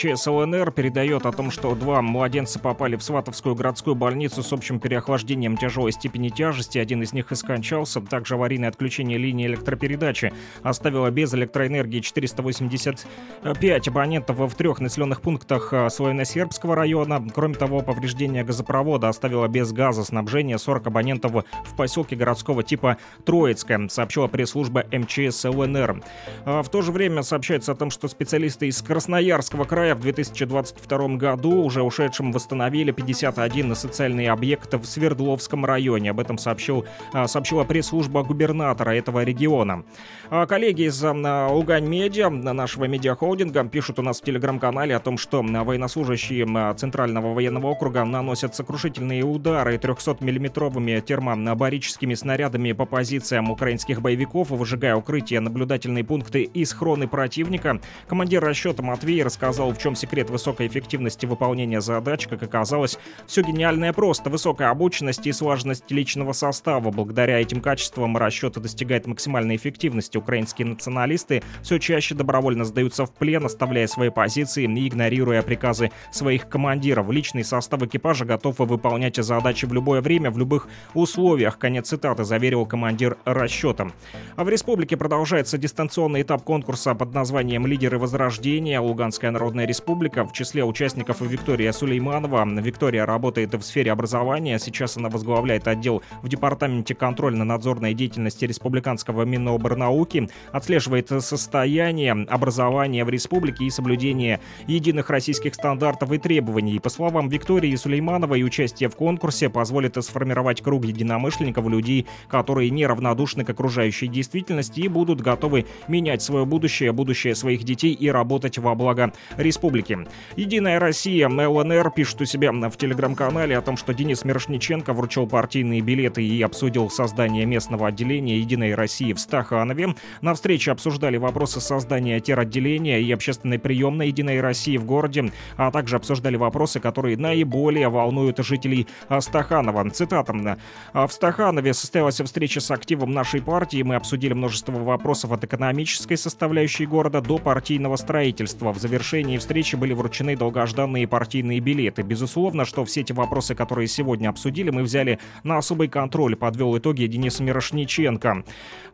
[SPEAKER 1] МЧС ЛНР передает о том, что два младенца попали в Сватовскую городскую больницу с общим переохлаждением тяжелой степени тяжести. Один из них и скончался. Также аварийное отключение линии электропередачи оставило без электроэнергии 485 абонентов в трех населенных пунктах э, Славяно-Сербского района. Кроме того, повреждение газопровода оставило без газа снабжения 40 абонентов в поселке городского типа Троицкое, сообщила пресс-служба МЧС ЛНР. А в то же время сообщается о том, что специалисты из Красноярского края в 2022 году уже ушедшим восстановили 51 социальные объекты в Свердловском районе. Об этом сообщил, а, сообщила пресс-служба губернатора этого региона. А коллеги из а, Лугань Медиа, нашего медиахолдинга, пишут у нас в телеграм-канале о том, что военнослужащие Центрального военного округа наносят сокрушительные удары 300-миллиметровыми термобарическими снарядами по позициям украинских боевиков, выжигая укрытия, наблюдательные пункты и схроны противника. Командир расчета Матвей рассказал чем секрет высокой эффективности выполнения задач. Как оказалось, все гениальное просто. Высокая обученность и слаженность личного состава. Благодаря этим качествам расчеты достигает максимальной эффективности. Украинские националисты все чаще добровольно сдаются в плен, оставляя свои позиции и игнорируя приказы своих командиров. Личный состав экипажа готов выполнять задачи в любое время, в любых условиях. Конец цитаты заверил командир расчета. А в республике продолжается дистанционный этап конкурса под названием «Лидеры Возрождения». Луганская Народная Республика. В числе участников Виктория Сулейманова. Виктория работает в сфере образования. Сейчас она возглавляет отдел в Департаменте контрольно-надзорной деятельности Республиканского Миноборнауки. Отслеживает состояние образования в республике и соблюдение единых российских стандартов и требований. По словам Виктории Сулеймановой, участие в конкурсе позволит сформировать круг единомышленников, людей, которые неравнодушны к окружающей действительности и будут готовы менять свое будущее, будущее своих детей и работать во благо республики. Единая Россия, ЛНР, пишет у себя в телеграм-канале о том, что Денис Мирошниченко вручил партийные билеты и обсудил создание местного отделения Единой России в Стаханове. На встрече обсуждали вопросы создания теротделения и общественной приемной Единой России в городе, а также обсуждали вопросы, которые наиболее волнуют жителей Стаханова. Цитата. «В Стаханове состоялась встреча с активом нашей партии. Мы обсудили множество вопросов от экономической составляющей города до партийного строительства. В завершении завершении встречи были вручены долгожданные партийные билеты. Безусловно, что все эти вопросы, которые сегодня обсудили, мы взяли на особый контроль, подвел итоги Денис Мирошниченко.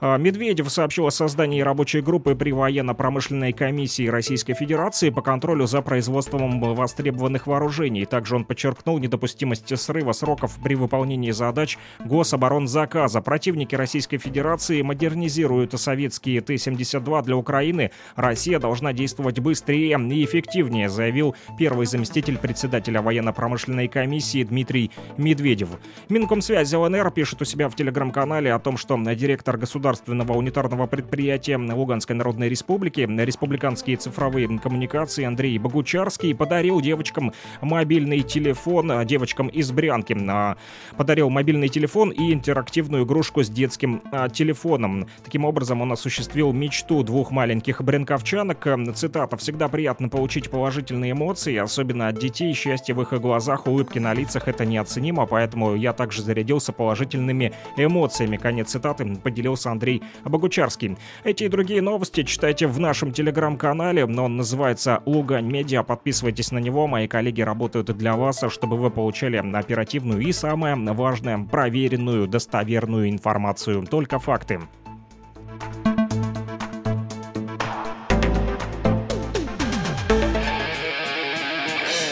[SPEAKER 1] А, Медведев сообщил о создании рабочей группы при военно-промышленной комиссии Российской Федерации по контролю за производством востребованных вооружений. Также он подчеркнул недопустимость срыва сроков при выполнении задач гособоронзаказа. Противники Российской Федерации модернизируют советские Т-72 для Украины. Россия должна действовать быстрее и эффективнее, заявил первый заместитель председателя военно-промышленной комиссии Дмитрий Медведев. Минкомсвязь ЛНР пишет у себя в телеграм-канале о том, что директор государственного унитарного предприятия Луганской Народной Республики республиканские цифровые коммуникации Андрей Богучарский подарил девочкам мобильный телефон, девочкам из Брянки. А, подарил мобильный телефон и интерактивную игрушку с детским а, телефоном. Таким образом, он осуществил мечту двух маленьких бренковчанок. Цитата «Всегда приятно получить положительные эмоции, особенно от детей, счастье в их глазах, улыбки на лицах — это неоценимо, поэтому я также зарядился положительными эмоциями. Конец цитаты поделился Андрей Богучарский. Эти и другие новости читайте в нашем телеграм-канале, но он называется «Лугань Медиа». Подписывайтесь на него, мои коллеги работают для вас, чтобы вы получали оперативную и, самое важное, проверенную, достоверную информацию. Только факты.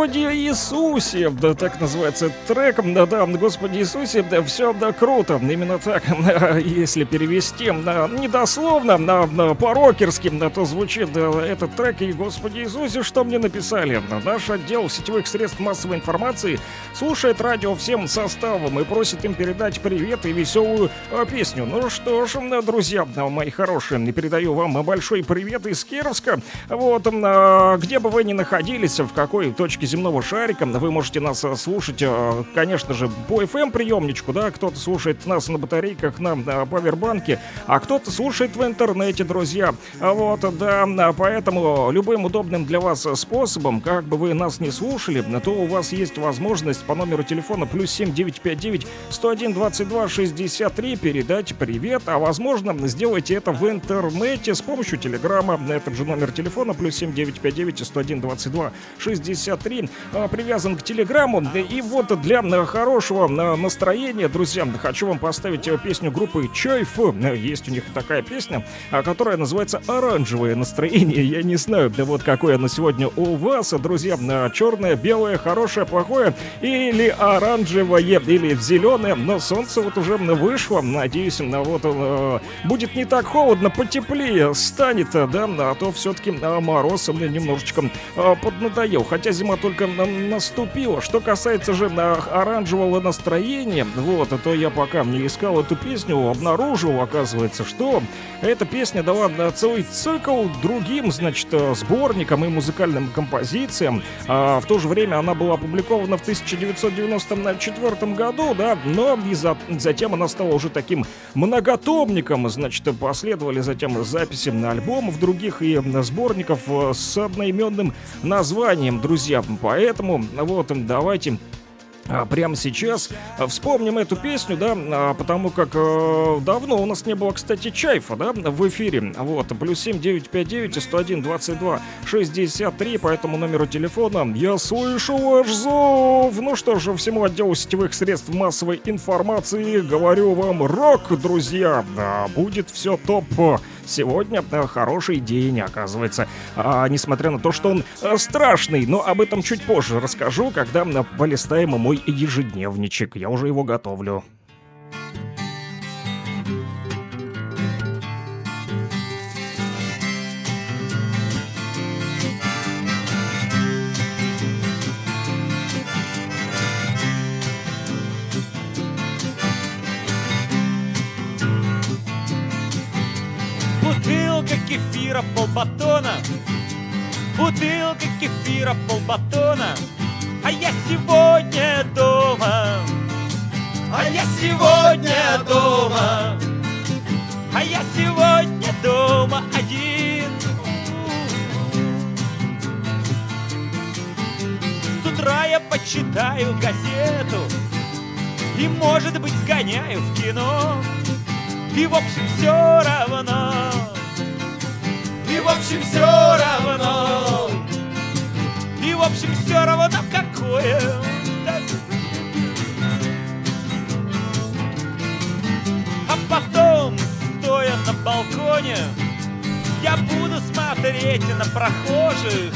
[SPEAKER 1] Господи Иисусе, да так называется трек, да-да, Господи Иисусе, да все, да круто, именно так, если перевести да, недословно, на, на по-рокерски, да, то звучит да, этот трек, и Господи Иисусе, что мне написали, наш отдел сетевых средств массовой информации слушает радио всем составом и просит им передать привет и веселую э, песню. Ну что ж, друзья, мои хорошие, передаю вам большой привет из Кировска, вот, где бы вы ни находились, в какой точке земного шарика. Вы можете нас э, слушать, э, конечно же, по FM-приемничку, да, кто-то слушает нас на батарейках на, на павербанке, а кто-то слушает в интернете, друзья. Вот, да, поэтому любым удобным для вас способом, как бы вы нас не слушали, то у вас есть возможность по номеру телефона плюс 7959 101 22 63 передать привет, а возможно сделайте это в интернете с помощью телеграмма на этот же номер телефона плюс 7959 101 22 63 6063 привязан к телеграмму. И вот для хорошего настроения, друзья, хочу вам поставить песню группы Чайф. Есть у них такая песня, которая называется «Оранжевое настроение». Я не знаю, да вот какое оно сегодня у вас, друзья. Черное, белое, хорошее, плохое или оранжевое, или зеленое. Но солнце вот уже вышло. Надеюсь, вот будет не так холодно, потеплее станет, да, а то все-таки мороз мне немножечко поднадоел. Хотя зима только наступила. Что касается же оранжевого настроения, вот, то я пока не искал эту песню, обнаружил, оказывается, что эта песня дала целый цикл другим, значит, сборникам и музыкальным композициям. А в то же время она была опубликована в 1994 году, да, но и за, затем она стала уже таким многотомником, значит, последовали затем записи альбомов других и сборников с одноименным названием, друзья. Поэтому вот давайте а, прямо сейчас вспомним эту песню, да, а, потому как э, давно у нас не было, кстати, Чайфа, да, в эфире. Вот, плюс 7 959 101 22 63 по этому номеру телефона. Я слышу ваш зов. Ну что же, всему отделу сетевых средств массовой информации говорю вам рок, друзья. Да, будет все топ. Сегодня э, хороший день, оказывается. А, несмотря на то, что он э, страшный, но об этом чуть позже расскажу, когда полистаем мой ежедневничек. Я уже его готовлю.
[SPEAKER 7] Кефира полбатона. Бутылка кефира полбатона. А я сегодня дома. А я сегодня дома. А я сегодня дома один. С утра я почитаю газету И, может быть, сгоняю в кино. И, в общем, все равно и в общем все равно И в общем все равно какое А потом, стоя на балконе Я буду смотреть на прохожих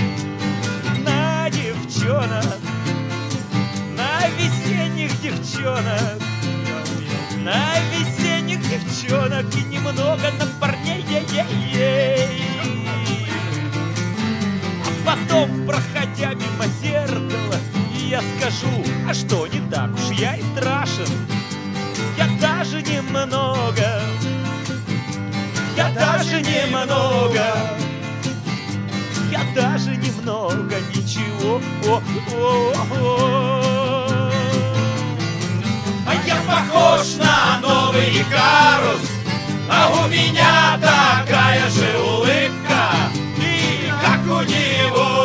[SPEAKER 7] На девчонок На весенних девчонок на весенних девчонок и немного на парней. Ей -ей -ей. Потом, проходя мимо зеркала, я скажу, а что не так уж я и страшен. Я даже немного, я даже немного, я даже немного ничего. О, о, о. А я похож на новый Икарус, а у меня такая же улыбка у него,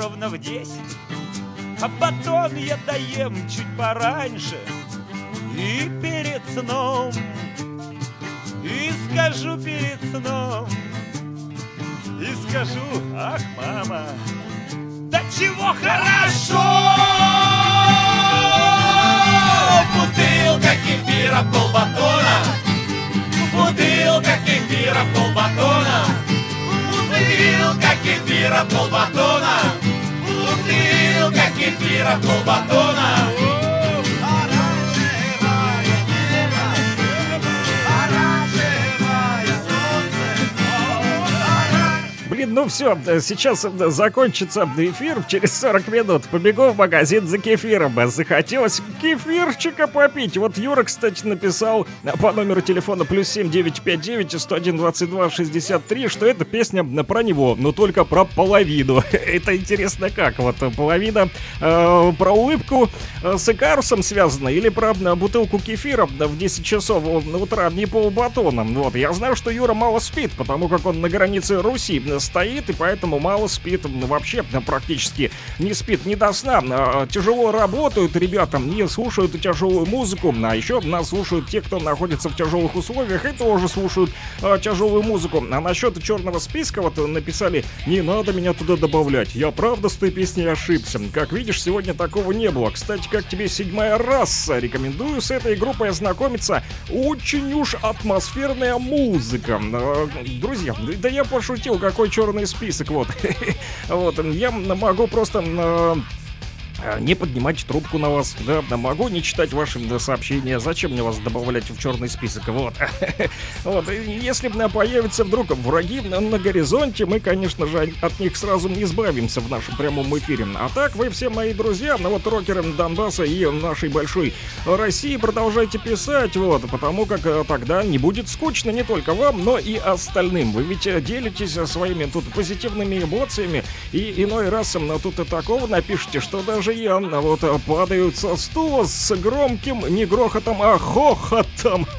[SPEAKER 7] ровно в десять, а батон я доем чуть пораньше и перед сном, и скажу перед сном, и скажу, ах, мама, да чего хорошо! Бутылка кефира полбатона, бутылка кефира полбатона, бутылка кефира полбатона бутылка кефира полбатона
[SPEAKER 1] ну все, сейчас закончится эфир, через 40 минут побегу в магазин за кефиром. Захотелось кефирчика попить. Вот Юра, кстати, написал по номеру телефона плюс 7959 101 22 63, что это песня про него, но только про половину. Это интересно как? Вот половина э, про улыбку э, с Икарусом связана или про э, бутылку кефира в 10 часов утра не полбатона. Вот, я знаю, что Юра мало спит, потому как он на границе Руси стоит, и поэтому мало спит вообще практически не спит не до сна. А, тяжело работают ребята, не слушают тяжелую музыку, а еще нас слушают те, кто находится в тяжелых условиях и тоже слушают а, тяжелую музыку. А насчет черного списка вот написали, не надо меня туда добавлять. Я правда с той песней ошибся. Как видишь, сегодня такого не было. Кстати, как тебе седьмая раса? Рекомендую с этой группой ознакомиться. Очень уж атмосферная музыка. А, друзья, да я пошутил, какой черный список, вот. Вот, я могу просто Э, не поднимать трубку на вас, да, могу не читать ваши сообщения, зачем мне вас добавлять в черный список, вот. вот, если появятся вдруг враги на горизонте, мы, конечно же, от них сразу не избавимся в нашем прямом эфире. А так, вы все мои друзья, ну вот рокеры Донбасса и нашей большой России продолжайте писать, вот, потому как э, тогда не будет скучно не только вам, но и остальным. Вы ведь э, делитесь своими тут позитивными эмоциями, и иной раз тут и такого напишите, что даже даже вот падают со стула с громким не грохотом, а хохотом.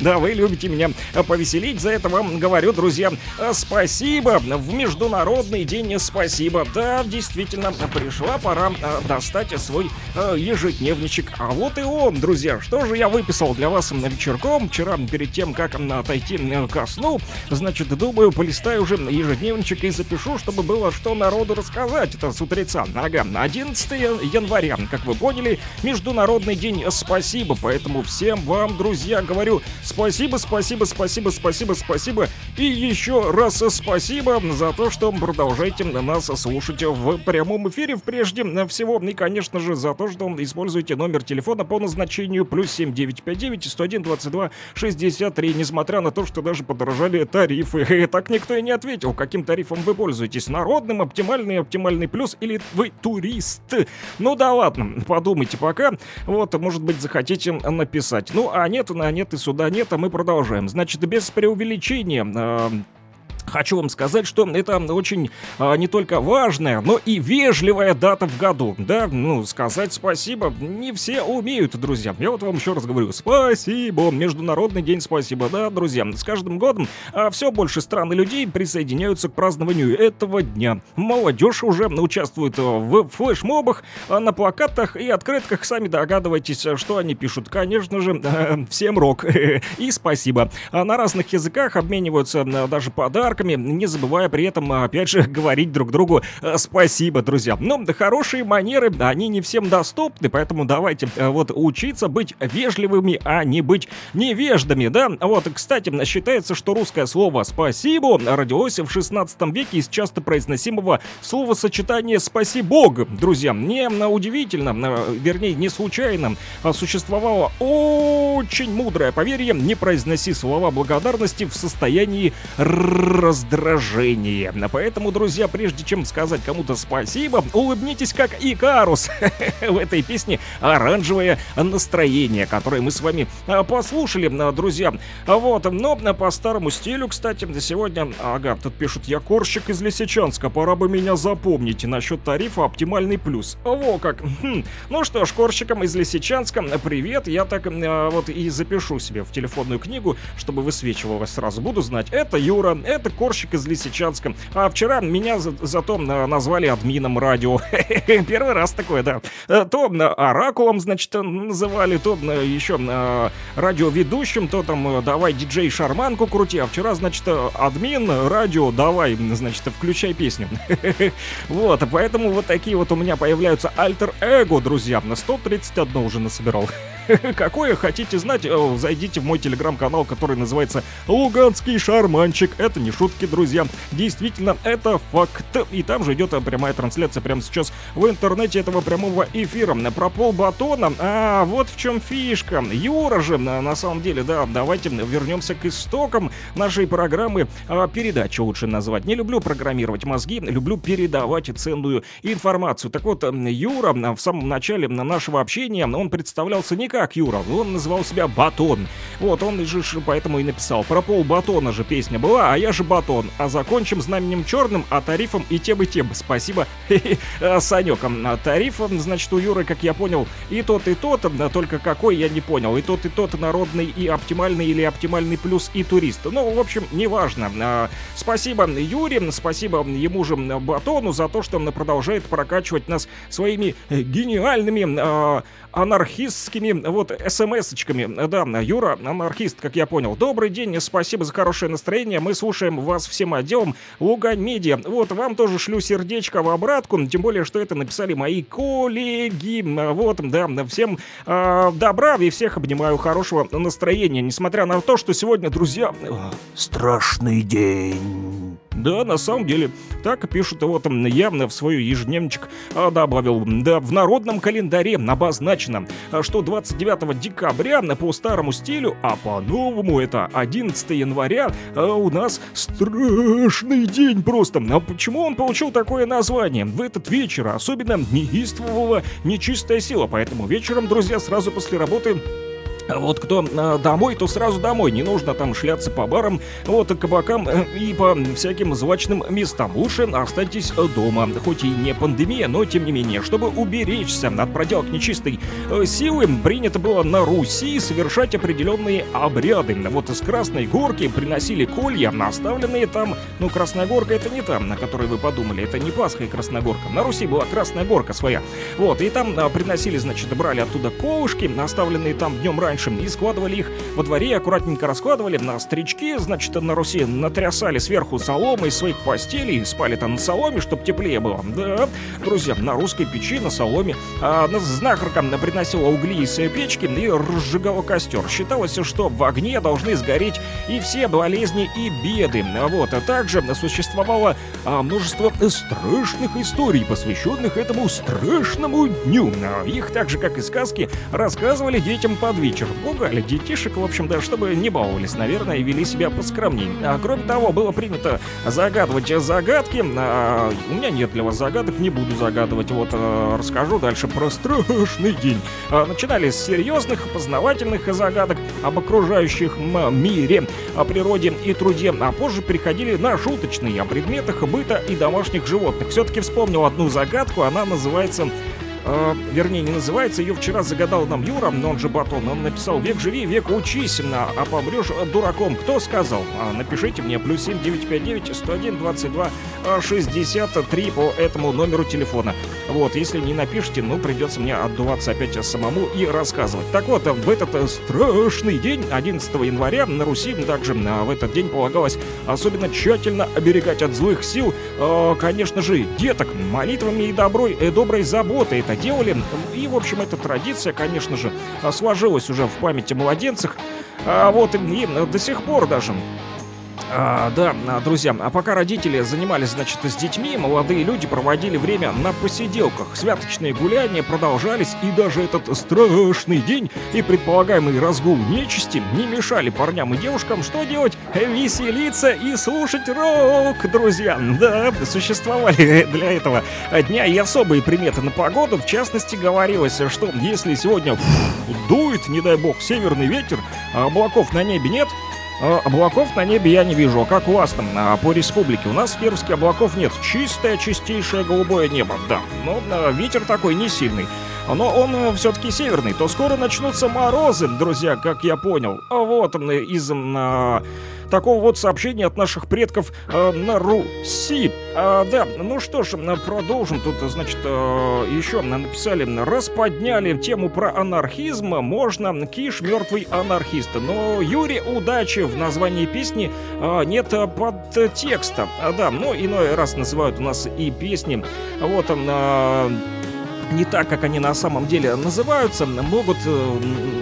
[SPEAKER 1] Да, вы любите меня повеселить, за это вам говорю, друзья, спасибо. В Международный день спасибо. Да, действительно, пришла пора а, достать свой ежедневничек. А вот и он, друзья. Что же я выписал для вас вечерком, вчера, перед тем, как отойти ко сну. Значит, думаю, полистаю уже ежедневничек и запишу, чтобы было что народу рассказать. Это утреца. Ага, 11 января, как вы поняли, Международный день спасибо. Поэтому всем вам, друзья, говорю спасибо, спасибо, спасибо, спасибо, спасибо. И еще раз спасибо за то, что продолжаете нас слушать в прямом эфире. Прежде всего, и, конечно же, за то, что используете номер телефона по назначению плюс 7959 101 22 63, несмотря на то, что даже подорожали тарифы. Так никто и не ответил, каким тарифом вы пользуетесь. Народным, оптимальный, оптимальный плюс плюс или вы турист? Ну да ладно, подумайте пока. Вот, может быть, захотите написать. Ну, а нет, а нет и сюда нет, а мы продолжаем. Значит, без преувеличения... Э Хочу вам сказать, что это очень а, не только важная, но и вежливая дата в году. Да, ну, сказать спасибо не все умеют, друзья. Я вот вам еще раз говорю, спасибо, Международный день спасибо. Да, друзья, с каждым годом а, все больше стран и людей присоединяются к празднованию этого дня. Молодежь уже участвует в флешмобах, а, на плакатах и открытках. Сами догадывайтесь, что они пишут. Конечно же, всем рок и спасибо. На разных языках обмениваются даже подарками подарками, не забывая при этом, опять же, говорить друг другу э, спасибо, друзья. Но хорошие манеры, они не всем доступны, поэтому давайте э, вот учиться быть вежливыми, а не быть невеждами, да? Вот, кстати, считается, что русское слово «спасибо» родилось в 16 веке из часто произносимого словосочетания «спасибо», друзья. Не удивительно, э, вернее, не случайно существовало очень мудрое поверье «не произноси слова благодарности в состоянии раздражение. Поэтому, друзья, прежде чем сказать кому-то спасибо, улыбнитесь как Икарус. В этой песне оранжевое настроение, которое мы с вами а, послушали, а, друзья. Вот, но по старому стилю, кстати, сегодня, ага, тут пишут, я корщик из Лисичанска, пора бы меня запомнить насчет тарифа оптимальный плюс. Во как. Хм. Ну что ж, корщикам из Лисичанска привет, я так а, вот и запишу себе в телефонную книгу, чтобы высвечивалось сразу. Буду знать, это Юра, это Корщик из Лисичанска. А вчера меня за зато назвали админом радио. Первый раз такое, да. Э, то оракулом, значит, называли, то еще радиоведущим, то там давай диджей шарманку крути, а вчера, значит, админ радио, давай, значит, включай песню. Вот, поэтому вот такие вот у меня появляются альтер-эго, друзья. На 131 уже насобирал. Какое хотите знать, э, зайдите в мой телеграм-канал, который называется «Луганский шарманчик». Это не шутки, друзья. Действительно, это факт. И там же идет прямая трансляция прямо сейчас в интернете этого прямого эфира. Про пол батона. А вот в чем фишка. Юра же, на, самом деле, да, давайте вернемся к истокам нашей программы. А, передачу лучше назвать. Не люблю программировать мозги, люблю передавать ценную информацию. Так вот, Юра в самом начале нашего общения, он представлялся не как Юра, он называл себя Батон. Вот, он же поэтому и написал. Про пол батона же песня была, а я же Батон. А закончим знаменем черным, а тарифом и тем, и тем. Спасибо, Санек. А тарифом, значит, у Юры, как я понял, и тот, и тот, только какой я не понял. И тот, и тот народный, и оптимальный, или оптимальный плюс, и турист. Ну, в общем, неважно. А, спасибо Юре, спасибо ему же Батону за то, что он продолжает прокачивать нас своими гениальными а, анархистскими вот смс-очками. Да, Юра, анархист, как я понял. Добрый день, спасибо за хорошее настроение. Мы слушаем вас всем отделом Лугань Медиа. Вот, вам тоже шлю сердечко в обратку, тем более, что это написали мои коллеги. Вот, да, всем э, добра и всех обнимаю, хорошего настроения, несмотря на то, что сегодня, друзья, страшный день. Да, на самом деле, так пишут вот явно в свой ежедневничек а, добавил. Да, в народном календаре обозначено, что 29 декабря по старому стилю, а по-новому это 11 января, а у нас страшный день просто. А почему он получил такое название? В этот вечер особенно неистовала нечистая сила, поэтому вечером, друзья, сразу после работы а вот кто э, домой, то сразу домой. Не нужно там шляться по барам, вот, кабакам э, и по всяким звачным местам. Лучше останьтесь дома. Хоть и не пандемия, но тем не менее, чтобы уберечься от проделок нечистой э, силы, принято было на Руси совершать определенные обряды. Вот из Красной Горки приносили колья, оставленные там... Ну, Красная Горка это не там, на которой вы подумали. Это не Пасха и Красногорка. На Руси была Красная Горка своя. Вот, и там а, приносили, значит, брали оттуда колышки, оставленные там днем ранее раньше, и складывали их во дворе, аккуратненько раскладывали на стрички, значит, на Руси натрясали сверху соломы из своих постелей, спали там на соломе, чтобы теплее было. Да, друзья, на русской печи, на соломе. А знахарка приносила угли из печки и разжигала костер. Считалось, что в огне должны сгореть и все болезни и беды. Вот, а также существовало а, множество страшных историй, посвященных этому страшному дню. Их так же, как и сказки, рассказывали детям под вечер вечер пугали детишек, в общем, да, чтобы не баловались, наверное, и вели себя поскромнее. А, кроме того, было принято загадывать загадки. А, у меня нет для вас загадок, не буду загадывать. Вот а, расскажу дальше про страшный день. А, начинали с серьезных, познавательных загадок об окружающих мире, о природе и труде, а позже переходили на шуточные о предметах быта и домашних животных. Все-таки вспомнил одну загадку, она называется э, вернее, не называется, ее вчера загадал нам Юра, но он же Батон, он написал «Век живи, век учись, а помрешь дураком». Кто сказал? А, напишите мне, плюс 7 959 101 22 63 по этому номеру телефона. Вот, если не напишите, ну, придется мне отдуваться опять самому и рассказывать. Так вот, в этот страшный день, 11 января, на Руси также в этот день полагалось особенно тщательно оберегать от злых сил, э, конечно же, деток, молитвами и доброй, э, доброй заботой. Это делали. И, в общем, эта традиция, конечно же, сложилась уже в памяти младенцах. А вот и до сих пор даже а, да, а, друзья, а пока родители занимались, значит, с детьми, молодые люди проводили время на посиделках. Святочные гуляния продолжались, и даже этот страшный день и предполагаемый разгул нечисти не мешали парням и девушкам что делать? Веселиться и слушать рок, друзья. Да, существовали для этого дня и особые приметы на погоду. В частности, говорилось, что если сегодня дует, не дай бог, северный ветер, а облаков на небе нет, облаков на небе я не вижу. А как у вас там а, по республике? У нас в Перске облаков нет. Чистое, чистейшее голубое небо, да. Но а, ветер такой не сильный. Но он э, все-таки северный. То скоро начнутся морозы, друзья, как я понял. А вот из такого вот сообщения от наших предков э, на Руси. А, да, ну что ж, продолжим. Тут, значит, э, еще написали, расподняли тему про анархизм. Можно, Киш мертвый анархист. Но Юрий удачи в названии песни э, нет подтекста. А, да, ну иной раз называют у нас и песни. Вот. Э, не так, как они на самом деле называются, могут э,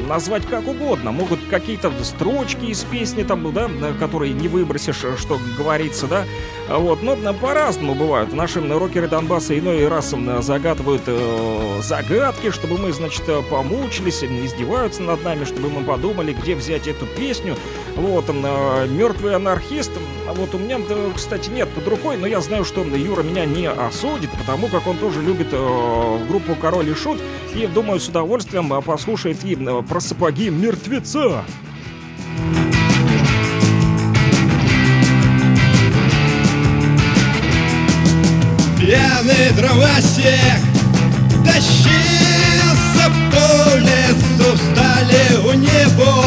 [SPEAKER 1] назвать как угодно, могут какие-то строчки из песни там, да, которые не выбросишь, что говорится, да, вот, но по-разному бывают. Наши рокеры Донбасса иной раз загадывают э, загадки, чтобы мы, значит, помучились, издеваются над нами, чтобы мы подумали, где взять эту песню. Вот, э, мертвый анархист, а вот у меня, кстати, нет под рукой, но я знаю, что Юра меня не осудит, потому как он тоже любит э, группу Король и Шут, и, думаю, с удовольствием э, послушает и э, про сапоги мертвеца.
[SPEAKER 8] Пьяный дровосек тащился по лесу, встали у него.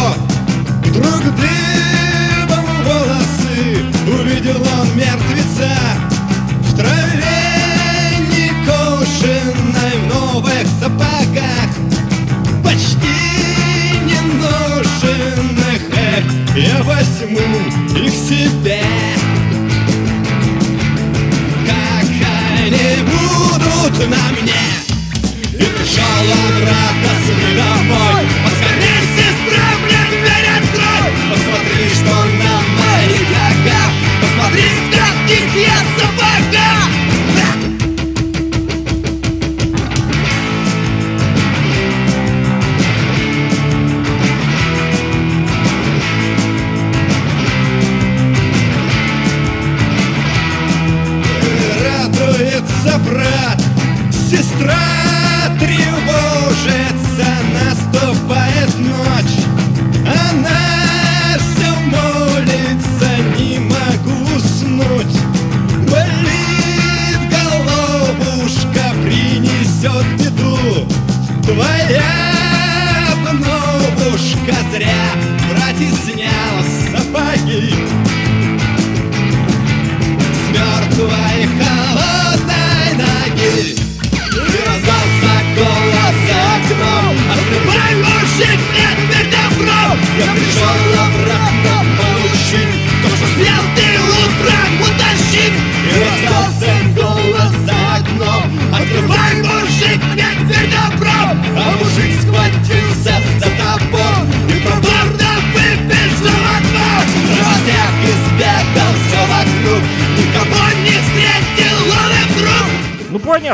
[SPEAKER 8] Вдруг дыбом волосы увидел он мертвеца. В траве сапогах Почти не ношенных Эх, я возьму их себе. Как они будут на мне? И пришел обратно с домой Поскорей, сестра, мне дверь открой. Посмотри, что на моих ногах. Посмотри, в каких я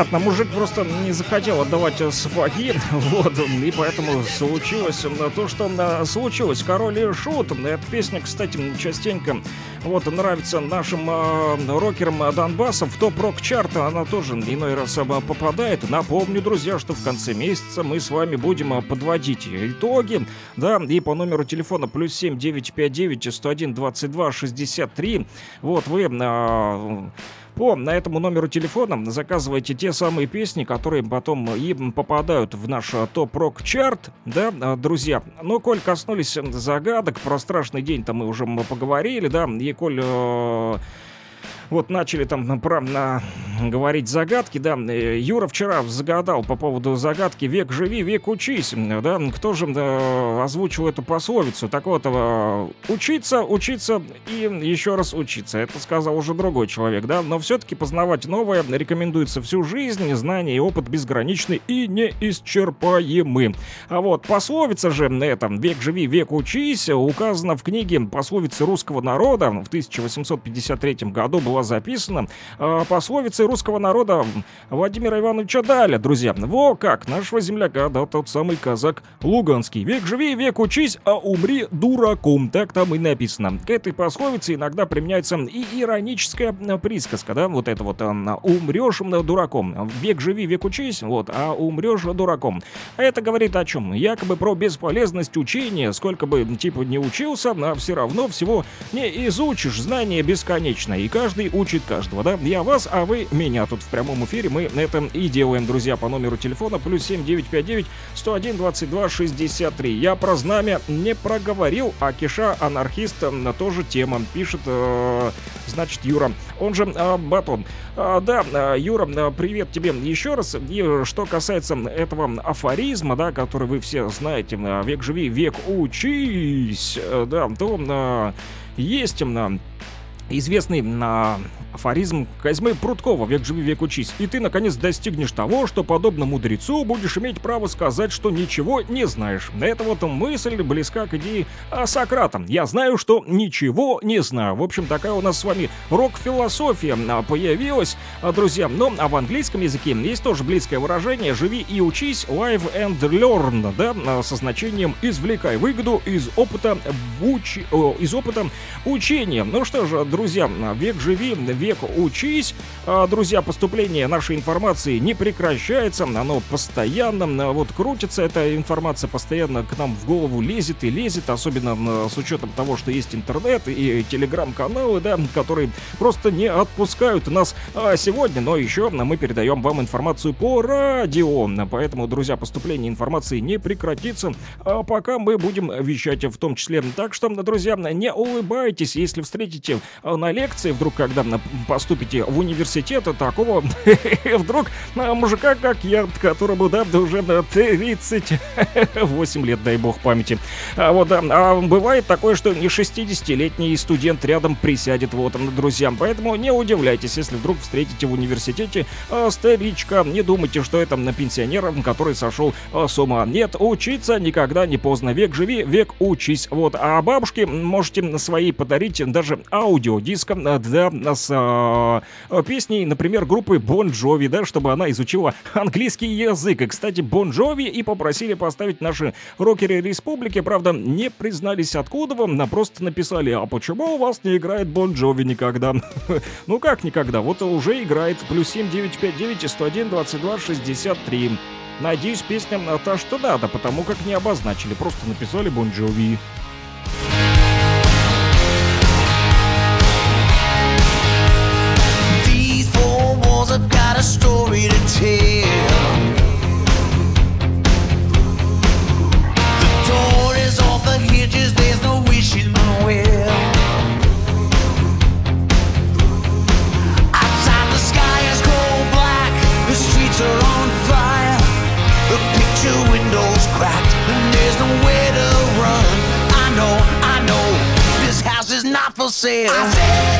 [SPEAKER 1] понятно, мужик просто не захотел отдавать сапоги, вот, и поэтому случилось то, что случилось. Король и Шут. Эта песня, кстати, частенько вот нравится нашим э, рокерам Донбасса. В топ-рок чарта она тоже иной раз э, попадает. Напомню, друзья, что в конце месяца мы с вами будем э, подводить итоги, да, и по номеру телефона плюс 7 959 101 22 63. Вот вы э, по на этому номеру телефона заказывайте те самые песни, которые потом и попадают в наш э, топ-рок чарт, да, э, друзья. Но, коль коснулись загадок, про страшный день там мы уже поговорили, да, и коль э, вот начали там про, на, говорить загадки, да, э, Юра вчера загадал по поводу загадки «Век живи, век учись», да, кто же да, озвучил эту пословицу? Так вот, э, учиться, учиться и еще раз учиться, это сказал уже другой человек, да, но все-таки познавать новое рекомендуется всю жизнь, знания и опыт безграничны и неисчерпаемы. А вот пословица же на этом «Век живи, век учись» указана в книге «Пословицы русского народа» в 1853 году была записана э, русского народа Владимира Ивановича Даля, друзья. Во как, нашего земляка, да, тот самый казак Луганский. Век живи, век учись, а умри дураком. Так там и написано. К этой пословице иногда применяется и ироническая присказка, да, вот это вот э, умрешь дураком. Век живи, век учись, вот, а умрешь дураком. Это говорит о чем? Якобы про бесполезность учения, сколько бы типа не учился, а все равно всего не изучишь. Знание бесконечно, и каждый учит каждого, да? Я вас, а вы меня тут в прямом эфире. Мы на этом и делаем, друзья, по номеру телефона плюс 7959 101 22 63. Я про знамя не проговорил, а Киша анархист на тоже тема. Пишет, э, значит, Юра. Он же э, Батон. А, да, э, Юра, э, привет тебе еще раз. И что касается этого афоризма, да, который вы все знаете, э, век живи, век учись, э, да, то э, есть э, известный на афоризм Козьмы Пруткова «Век живи, век учись». И ты, наконец, достигнешь того, что, подобно мудрецу, будешь иметь право сказать, что ничего не знаешь. Эта вот мысль близка к идее Сократа. Я знаю, что ничего не знаю. В общем, такая у нас с вами рок-философия а, появилась, а, друзья. Но а в английском языке есть тоже близкое выражение «живи и учись», «live and learn», да, со значением «извлекай выгоду из опыта, о, из опыта учения». Ну что же, друзья, век живи, век учись. А, Друзья, поступление нашей информации не прекращается, оно постоянно а, вот крутится, эта информация постоянно к нам в голову лезет и лезет, особенно а, с учетом того, что есть интернет и телеграм-каналы, да, которые просто не отпускают нас сегодня, но еще мы передаем вам информацию по радио, поэтому, друзья, поступление информации не прекратится, а пока мы будем вещать в том числе. Так что, друзья, не улыбайтесь, если встретите на лекции, вдруг когда поступите в университет, такого вдруг а, мужика, как я, которому, да, уже на 38 лет, дай бог памяти. А вот, да, а бывает такое, что не 60-летний студент рядом присядет, вот, друзья. Поэтому не удивляйтесь, если вдруг встретите в университете а, старичка. Не думайте, что это на пенсионера, который сошел а, с ума. Нет, учиться никогда не поздно. Век живи, век учись. Вот, а бабушке можете своей подарить даже аудиодиск, а, да, с а, песней, например, группы Bon Jovi, да, чтобы она изучила английский язык. И, кстати, Bon Jovi и попросили поставить наши рокеры республики, правда, не признались откуда вам, а просто написали, а почему у вас не играет Bon Jovi никогда? Ну как никогда, вот уже играет, плюс 7 959 101 22 63. Надеюсь, песня та, что надо, потому как не обозначили, просто написали Bon Jovi.
[SPEAKER 9] A story to tell. The door is off the hinges, there's no wishing my will. Outside the sky is cold black, the streets are on fire. The picture windows cracked, and there's nowhere to run. I know, I know, this house is not for sale.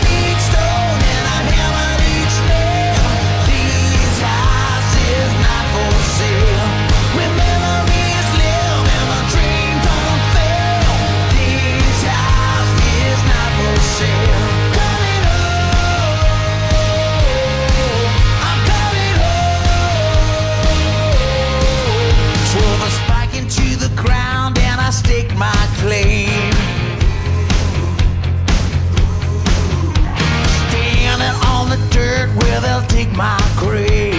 [SPEAKER 9] Dig my grave.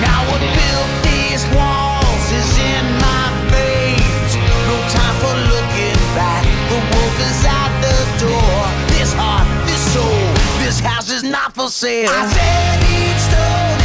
[SPEAKER 9] Now what built these walls is in my veins. No time for looking back. The wolf is out the door. This heart, this soul, this house is not for sale. I said each stone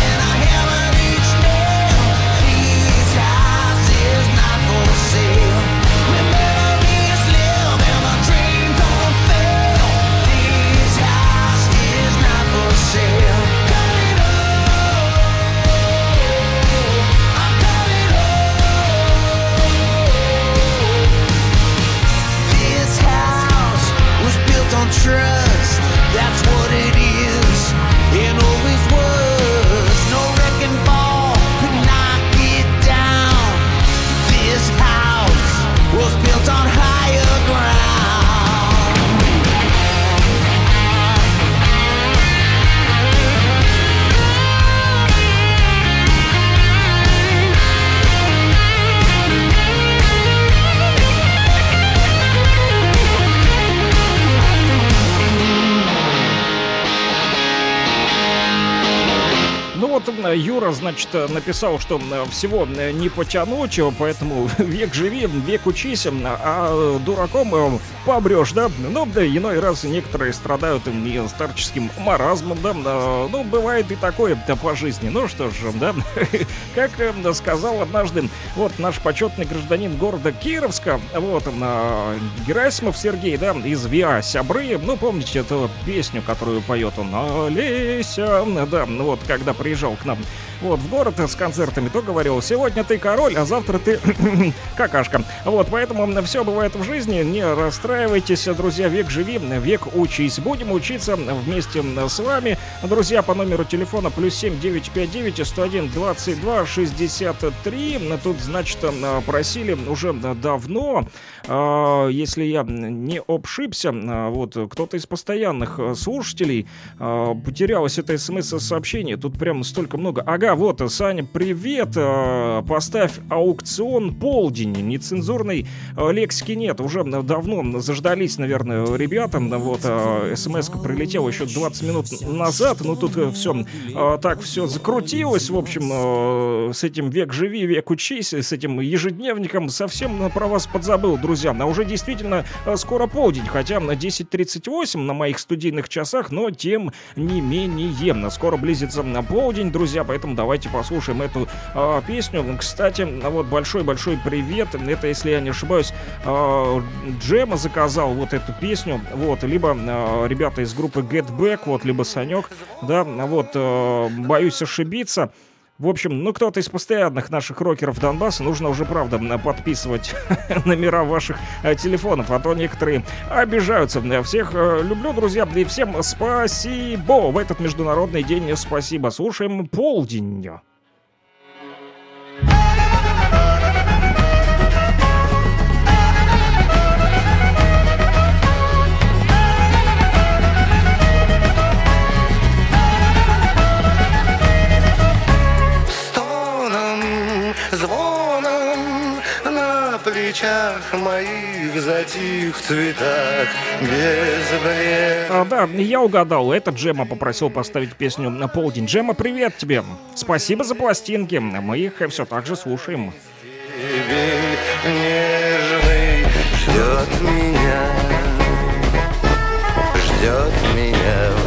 [SPEAKER 1] вот э, Юра, значит, э, написал, что э, всего не потянуть, поэтому век живи, век учись, а дураком побрешь, да? Ну, да, иной раз некоторые страдают и старческим маразмом, да? Ну, бывает и такое да, по жизни. Ну что ж, да? Как сказал однажды вот наш почетный гражданин города Кировска, вот Герасимов Сергей, да, из ВИА Сябры, ну, помните эту песню, которую поет он, Олеся, да, ну вот, когда приезжал к нам вот, в город с концертами, то говорил, сегодня ты король, а завтра ты какашка. Вот, поэтому все бывает в жизни, не расстраивайтесь, друзья, век живи, век учись. Будем учиться вместе с вами, друзья, по номеру телефона плюс 7 959 101 22 63. Тут, значит, просили уже давно, а, если я не обшибся, а, вот, кто-то из постоянных слушателей а, потерялось это смс-сообщение, тут прям столько много. Ага, вот, Саня, привет, поставь аукцион полдень, нецензурной лексики нет, уже давно заждались, наверное, ребята, вот, смс прилетела еще 20 минут назад, но тут все так все закрутилось, в общем, с этим век живи, век учись, с этим ежедневником совсем про вас подзабыл, друзья, а уже действительно скоро полдень, хотя на 10.38 на моих студийных часах, но тем не менее, скоро близится на полдень, друзья, поэтому давайте послушаем эту э, песню. Кстати, вот большой-большой привет, это, если я не ошибаюсь, э, Джема заказал вот эту песню, вот, либо э, ребята из группы Get Back, вот, либо Санек, да, вот, э, боюсь ошибиться, в общем, ну кто-то из постоянных наших рокеров Донбасса, нужно уже, правда, подписывать номера ваших э, телефонов, а то некоторые обижаются. Всех э, люблю, друзья, и всем спасибо в этот международный день. Спасибо. Слушаем полдень.
[SPEAKER 10] Плечах моих затих цветах без.
[SPEAKER 1] А, да, я угадал. Это Джема попросил поставить песню на полдень. Джема, привет тебе. Спасибо за пластинки. Мы их все так же слушаем.
[SPEAKER 10] Нежный ждет меня, ждет меня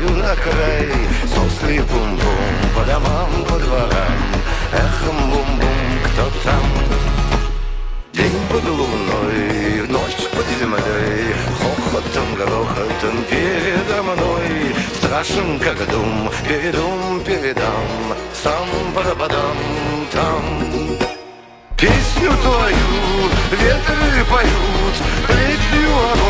[SPEAKER 10] краю на край. Сопсли бум-бум
[SPEAKER 2] по домам, по
[SPEAKER 10] дворам. Эхом бум-бум, кто там? День под луной, ночь под землей. Хохотом, грохотом передо мной. Страшен, как дум, передум, передам. Сам пропадам там. Песню твою ветры поют, летнюю. огонь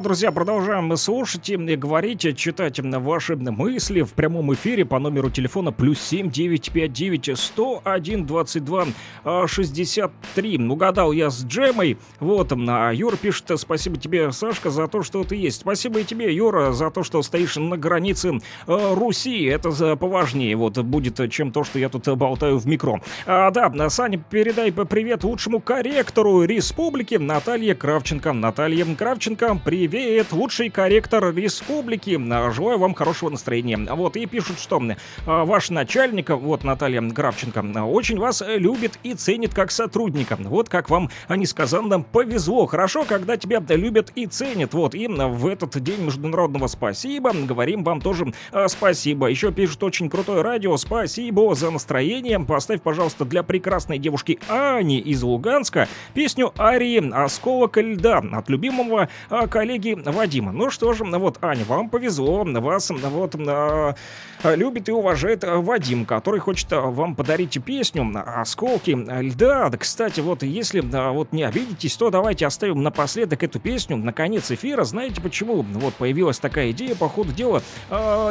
[SPEAKER 1] друзья, продолжаем слушать и говорить, читать ваши мысли в прямом эфире по номеру телефона плюс 7 959 101 22 63. Угадал я с Джемой. Вот, а Юр пишет, спасибо тебе, Сашка, за то, что ты есть. Спасибо и тебе, Юра, за то, что стоишь на границе э, Руси. Это поважнее вот будет, чем то, что я тут болтаю в микро. А, да, Саня, передай привет лучшему корректору республики Наталье Кравченко. Наталья Кравченко, привет привет, лучший корректор республики. Желаю вам хорошего настроения. Вот, и пишут, что а, ваш начальник, вот Наталья Гравченко, очень вас любит и ценит как сотрудника. Вот как вам несказанно повезло. Хорошо, когда тебя любят и ценят. Вот, и в этот день международного спасибо говорим вам тоже а, спасибо. Еще пишут очень крутое радио. Спасибо за настроение. Поставь, пожалуйста, для прекрасной девушки Ани из Луганска песню Арии «Осколок льда» от любимого а, коллеги Вадима. Ну что же, вот, Аня, вам повезло. Вас вот а, любит и уважает а, Вадим, который хочет а, вам подарить песню «Осколки льда». Да, Кстати, вот если вот не обидитесь, то давайте оставим напоследок эту песню на конец эфира. Знаете почему? Вот появилась такая идея по ходу дела.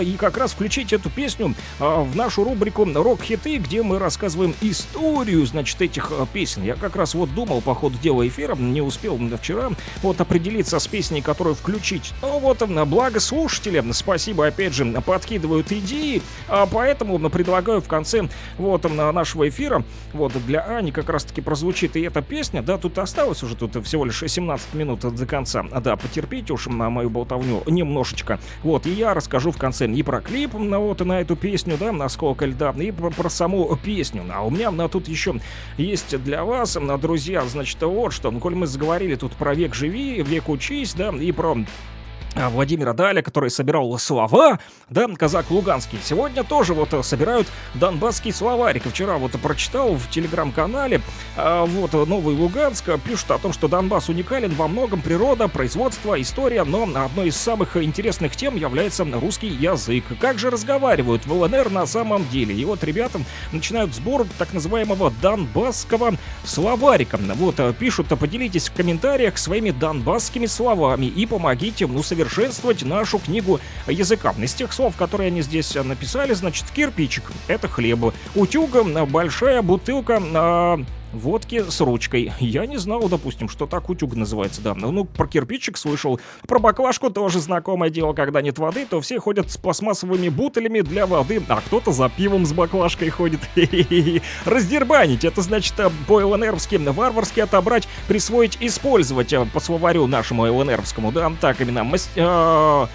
[SPEAKER 1] И как раз включить эту песню в нашу рубрику «Рок-хиты», где мы рассказываем историю, значит, этих песен. Я как раз вот думал по ходу дела эфира, не успел вчера вот определиться с песней, которую включить. Ну вот, а, благо слушатели, спасибо опять же, подкидывают идеи, а поэтому предлагаю в конце вот а, нашего эфира, вот для Ани как раз-таки прозвучит и эта песня, да, тут осталось уже тут всего лишь 17 минут до конца, да, потерпите уж на мою болтовню немножечко, вот, и я расскажу в конце и про клип, на вот на эту песню, да, на сколько льда, и про, про саму песню, а у меня на тут еще есть для вас, на, друзья, значит, вот что, ну, коль мы заговорили тут про век живи, век учись, да, и про Владимира Даля, который собирал слова, да, казак Луганский. Сегодня тоже вот э, собирают донбасский словарик. Вчера вот прочитал в телеграм-канале, а, вот Новый Луганск пишут о том, что Донбасс уникален во многом природа, производство, история, но одной из самых интересных тем является русский язык. Как же разговаривают в ЛНР на самом деле? И вот ребята начинают сбор так называемого донбасского словарика. Вот э, пишут, поделитесь в комментариях своими донбасскими словами и помогите, ну, совершенно усовершенствовать нашу книгу языка. Из тех слов, которые они здесь э, написали, значит, кирпичик — это хлеб. Утюг — большая бутылка а, водки с ручкой. Я не знал, допустим, что так утюг называется, да. Ну, про кирпичик слышал. Про баклажку тоже знакомое дело. Когда нет воды, то все ходят с пластмассовыми бутылями для воды, а кто-то за пивом с баклажкой ходит. Раздербанить. Это значит э, по ЛНРовски варварски отобрать, присвоить, использовать э, по словарю нашему ЛНРовскому, да, так именно. Мас- э,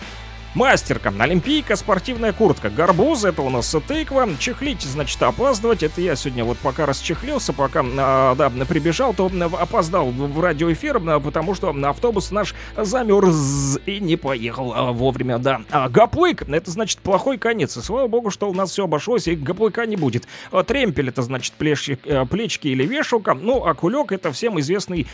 [SPEAKER 1] Мастерка, олимпийка, спортивная куртка, гарбуз, это у нас тыква, чехлить, значит, опаздывать, это я сегодня вот пока расчехлился, пока, а, да, прибежал, то опоздал в радиоэфир, потому что автобус наш замерз и не поехал а, вовремя, да. А гаплык, это значит плохой конец, и слава богу, что у нас все обошлось, и гаплыка не будет. А, тремпель, это значит плечи, э, плечки или вешалка, ну, а кулек, это всем известный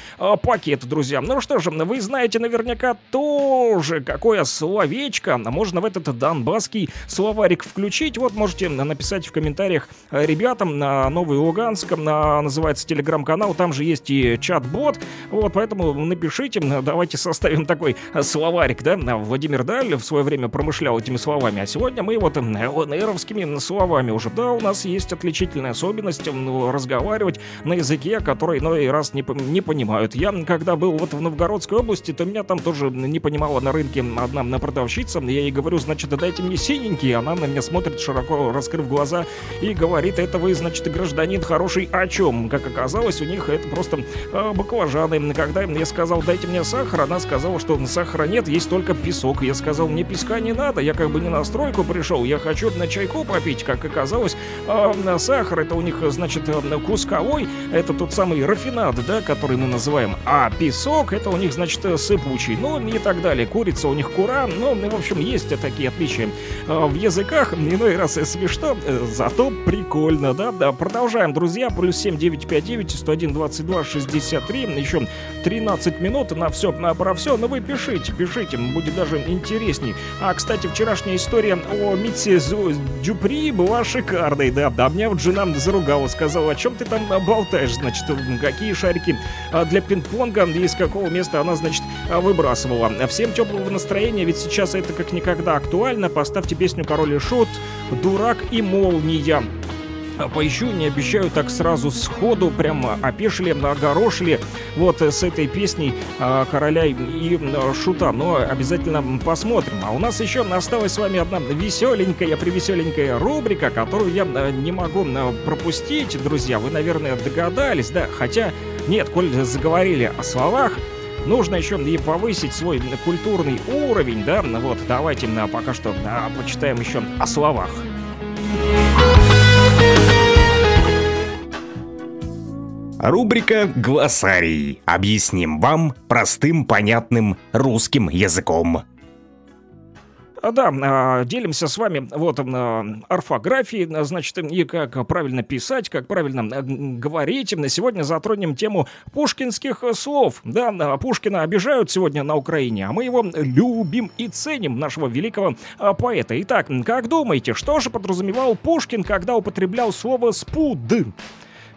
[SPEAKER 1] пакет, друзья. Ну что же, вы знаете наверняка тоже, какое словечко можно в этот донбасский словарик включить. Вот можете написать в комментариях э, ребятам на Новый Луганск, на, называется телеграм-канал, там же есть и чат-бот, вот, поэтому напишите, давайте составим такой словарик, да, Владимир Даль в свое время промышлял этими словами, а сегодня мы вот ЛНРовскими словами уже, да, у нас есть отличительная особенность ну, разговаривать на языке, который иной раз не, не понимают. Я, когда был вот в Новгородской области, то меня там тоже не понимала на рынке одна на продавщица, я ей говорю, значит, дайте мне синенький, она на меня смотрит, широко раскрыв глаза, и говорит, это вы, значит, гражданин хороший о чем? Как оказалось, у них это просто э, баклажаны. Когда я сказал, дайте мне сахар, она сказала, что сахара нет, есть только песок. Я сказал, мне песка не надо, я как бы не на стройку пришел, я хочу на чайку попить. Как оказалось, э, сахар это у них, значит, кусковой, это тот самый рафинад, да, который мы называем, а песок это у них, значит, сыпучий, ну и так далее. Курица у них кура, ну, в общем, есть такие отличия э, в языках. Иной раз и смешно, э, зато прикольно, да? Да, продолжаем, друзья. Плюс 7959 101 22 63. Еще 13 минут на все, на про все. Но вы пишите, пишите, будет даже интересней. А, кстати, вчерашняя история о Митсе Дюпри была шикарной, да. Да, меня вот жена заругала, сказала, о чем ты там болтаешь, значит, какие шарики а, для пинг-понга, из какого места она, значит, выбрасывала. Всем теплого настроения, ведь сейчас это как никогда актуально. Поставьте песню «Король и Шут», «Дурак и молния». Поищу, не обещаю так сразу сходу, прям опешили, огорошили вот с этой песней э, короля и э, шута, но обязательно посмотрим. А у нас еще осталась с вами одна веселенькая, привеселенькая рубрика, которую я не могу пропустить, друзья. Вы, наверное, догадались, да? Хотя, нет, коль заговорили о словах, нужно еще и повысить свой культурный уровень, да, вот, давайте а, пока что а, почитаем еще о словах.
[SPEAKER 11] Рубрика «Глоссарий». Объясним вам простым, понятным русским языком.
[SPEAKER 1] А, Да, а, делимся с вами вот а, орфографией, а, значит, и как правильно писать, как правильно говорить. Сегодня затронем тему пушкинских слов. Да, Пушкина обижают сегодня на Украине, а мы его любим и ценим, нашего великого поэта. Итак, как думаете, что же подразумевал Пушкин, когда употреблял слово «спуд»?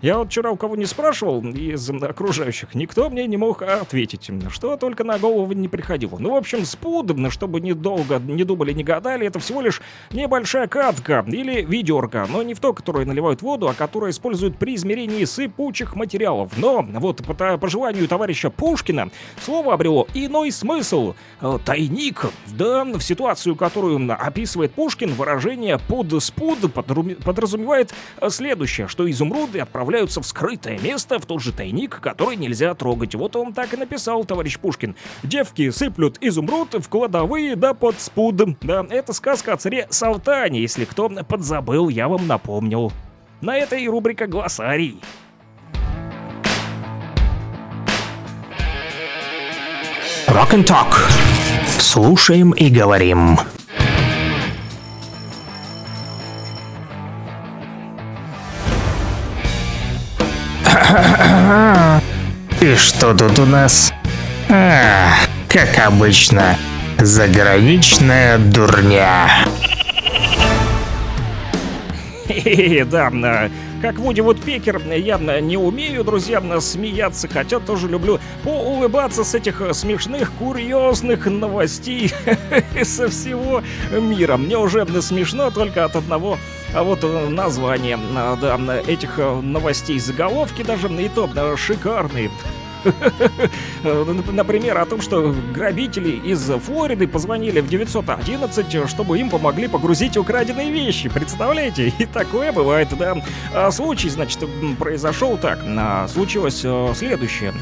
[SPEAKER 1] Я вот вчера у кого не спрашивал из окружающих, никто мне не мог ответить, что только на голову не приходило. Ну, в общем, спуд, чтобы недолго не думали, не гадали, это всего лишь небольшая катка или ведерко, но не в то, которое наливают воду, а которое используют при измерении сыпучих материалов. Но вот по, по желанию товарища Пушкина слово обрело иной смысл. Э, Тайник. Да, в ситуацию, которую описывает Пушкин, выражение под спуд подразумевает э, следующее, что изумруды отправляются в скрытое место, в тот же тайник, который нельзя трогать. Вот он так и написал, товарищ Пушкин. Девки сыплют изумруд в кладовые да под спуд. Да, это сказка о царе Салтане, если кто подзабыл, я вам напомнил. На это и рубрика «Глоссарий».
[SPEAKER 2] Rock and Talk. Слушаем и говорим. И что тут у нас? А, как обычно, заграничная дурня.
[SPEAKER 1] Да, а, как Вуди Вудпекер, я а, не умею, друзья, а, смеяться, хотя тоже люблю поулыбаться с этих а, смешных, курьезных новостей со всего мира. Мне уже а, смешно только от одного а вот э, названия а, да, этих а, новостей, заголовки даже, и то а, шикарные. Э, нап- Например, о том, что грабители из Флориды позвонили в 911, чтобы им помогли погрузить украденные вещи. Представляете? И такое бывает, да. А Случай, значит, произошел так. А, Случилось э, следующее.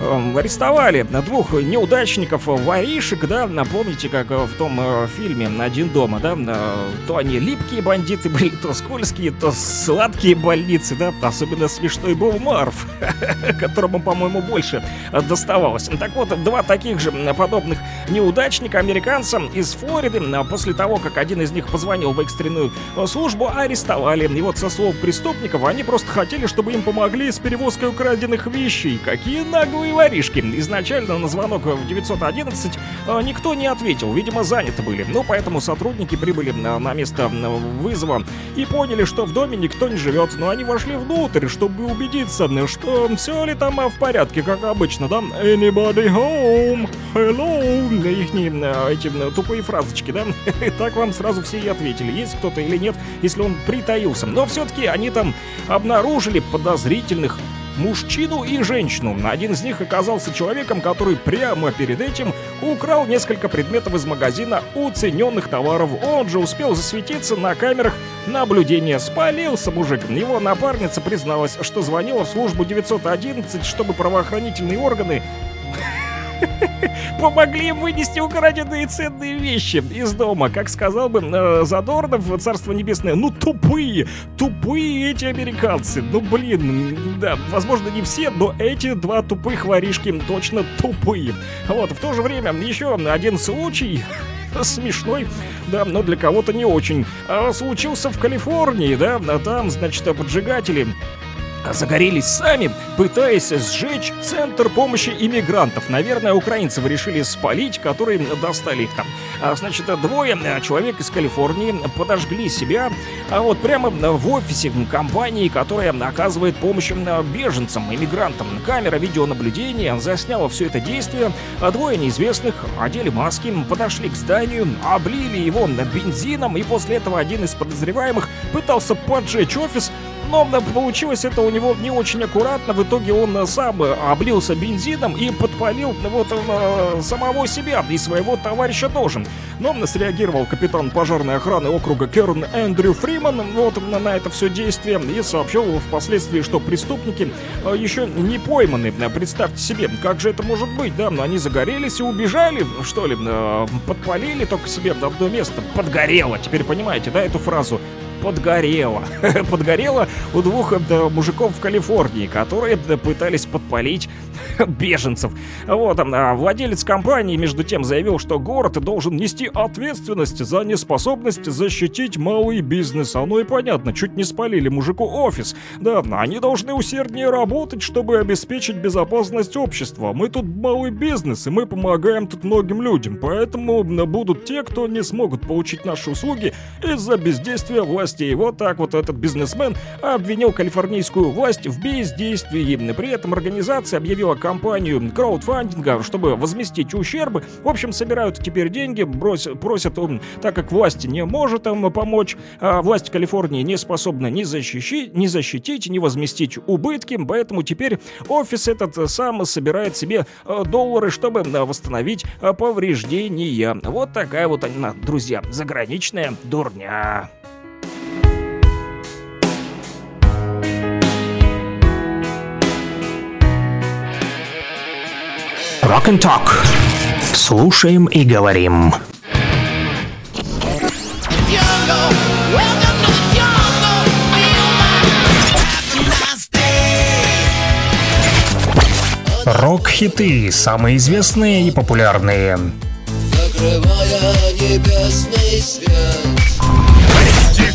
[SPEAKER 1] Эм, Арестовали двух неудачников, воришек, да, напомните, как э, в том э, фильме «Один дома», да, э, то они липкие бандиты были, то скользкие, то сладкие больницы, да, особенно смешной был Марф, которому, по-моему, больше э, доставалось. Так вот, два таких же подобных неудачника, американца из Флориды, после того, как один из них позвонил в экстренную э, службу, арестовали. И вот со слов преступников, они просто хотели, чтобы им помогли с перевозкой украденных вещей. Какие наглые воришки. Изначально на звонок в 911 э, никто не ответил, видимо, заняты были. Ну, поэтому сотрудники прибыли на, на место э, вызова и поняли, что в доме никто не живет. Но они вошли внутрь, чтобы убедиться, что все ли там э, в порядке, как обычно, да? Anybody home? Hello? Ихние э, эти э, тупые фразочки, да? Так вам сразу все и ответили, есть кто-то или нет, если он притаился. Но все-таки они там обнаружили подозрительных мужчину и женщину. Один из них оказался человеком, который прямо перед этим украл несколько предметов из магазина уцененных товаров. Он же успел засветиться на камерах наблюдения. Спалился мужик. Его напарница призналась, что звонила в службу 911, чтобы правоохранительные органы помогли им вынести украденные ценные вещи из дома. Как сказал бы э, Задорнов, Царство Небесное, ну тупые, тупые эти американцы. Ну блин, да, возможно не все, но эти два тупых воришки точно тупые. Вот, в то же время еще один случай смешной, да, но для кого-то не очень. А, случился в Калифорнии, да, а там, значит, поджигатели загорелись сами, пытаясь сжечь центр помощи иммигрантов. Наверное, украинцев решили спалить, которые достали их там. А, значит, двое а, человек из Калифорнии подожгли себя, а вот прямо в офисе компании, которая оказывает помощь беженцам, иммигрантам. Камера видеонаблюдения засняла все это действие. А Двое неизвестных одели маски, подошли к зданию, облили его бензином, и после этого один из подозреваемых пытался поджечь офис, Но получилось это у него не очень аккуратно. В итоге он э, сам э, облился бензином и подпалил вот э, самого себя и своего товарища тоже. Но среагировал капитан пожарной охраны округа Керн Эндрю Фриман вот на, это все действие и сообщил впоследствии, что преступники еще не пойманы. Представьте себе, как же это может быть, да? Они загорелись и убежали, что ли, подпалили только себе одно место. Подгорело. Теперь понимаете, да, эту фразу? Подгорело. подгорело у двух да, мужиков в Калифорнии, которые пытались подпалить беженцев. Вот, а владелец компании, между тем, заявил, что город должен нести ответственность за неспособность защитить малый бизнес. Оно и понятно, чуть не спалили мужику офис. Да, они должны усерднее работать, чтобы обеспечить безопасность общества. Мы тут малый бизнес, и мы помогаем тут многим людям. Поэтому будут те, кто не смогут получить наши услуги из-за бездействия властей. Вот так вот этот бизнесмен обвинил калифорнийскую власть в бездействии. При этом организация объявила компанию краудфандинга, чтобы возместить ущербы. В общем, собирают теперь деньги, бросят, просят, так как власть не может им помочь, а власть Калифорнии не способна ни защитить, ни защитить, ни возместить убытки, поэтому теперь офис этот сам собирает себе э, доллары, чтобы э, восстановить э, повреждения. Вот такая вот она, друзья, заграничная дурня.
[SPEAKER 2] Rock and Talk. Слушаем и говорим. Рок-хиты, самые известные и популярные. Закрывая небесный свет.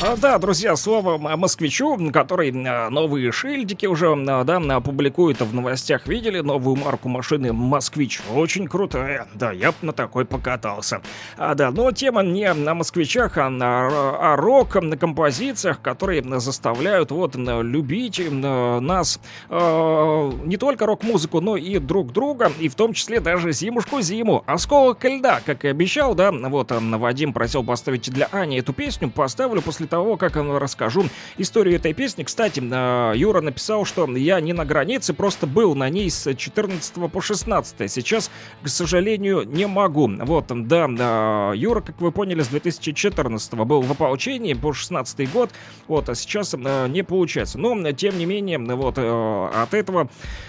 [SPEAKER 1] А, да, друзья, слово москвичу, который а, новые шильдики уже, а, да, публикует в новостях. Видели новую марку машины «Москвич»? Очень крутая. Да, я бы на такой покатался. А, да, но тема не на москвичах, а на а рок, на композициях, которые заставляют вот любить нас а, не только рок-музыку, но и друг друга, и в том числе даже зимушку-зиму. «Осколок льда», как и обещал, да, вот Вадим просил поставить для Ани эту песню, поставлю после того, как расскажу историю этой песни. Кстати, а, Юра написал, что я не на границе, просто был на ней с 14 по 16. Сейчас, к сожалению, не могу. Вот, да, а, Юра, как вы поняли, с 2014 был в ополчении по 16 год, вот, а сейчас а, не получается. Но, тем не менее, вот, от этого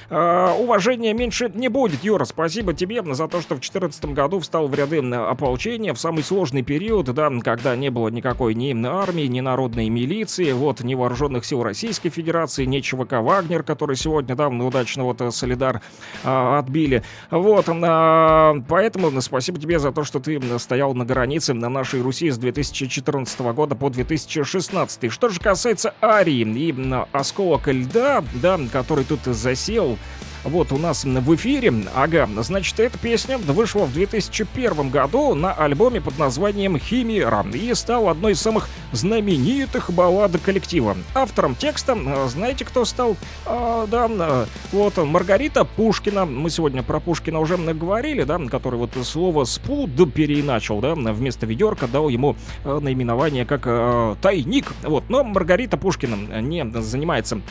[SPEAKER 1] уважения меньше не будет. Юра, спасибо тебе за то, что в 2014 году встал в ряды ополчения в самый сложный период, да, когда не было никакой ни армии, ни народной милиции, вот, ни вооруженных сил Российской Федерации, ни ЧВК «Вагнер», который сегодня, да, удачно вот э, Солидар а, отбили. Вот, а, поэтому спасибо тебе за то, что ты стоял на границе на нашей Руси с 2014 года по 2016. Что же касается Арии и осколок льда, да, который тут засел, вот у нас в эфире. Ага, значит, эта песня вышла в 2001 году на альбоме под названием «Химера» и стала одной из самых знаменитых баллад коллектива. Автором текста, э, знаете, кто стал? А, да, э, вот Маргарита Пушкина. Мы сегодня про Пушкина уже говорили, да, который вот слово «спуд» переиначил, да, вместо ведерка дал ему э, наименование как «тайник». Вот, но Маргарита Пушкина не занимается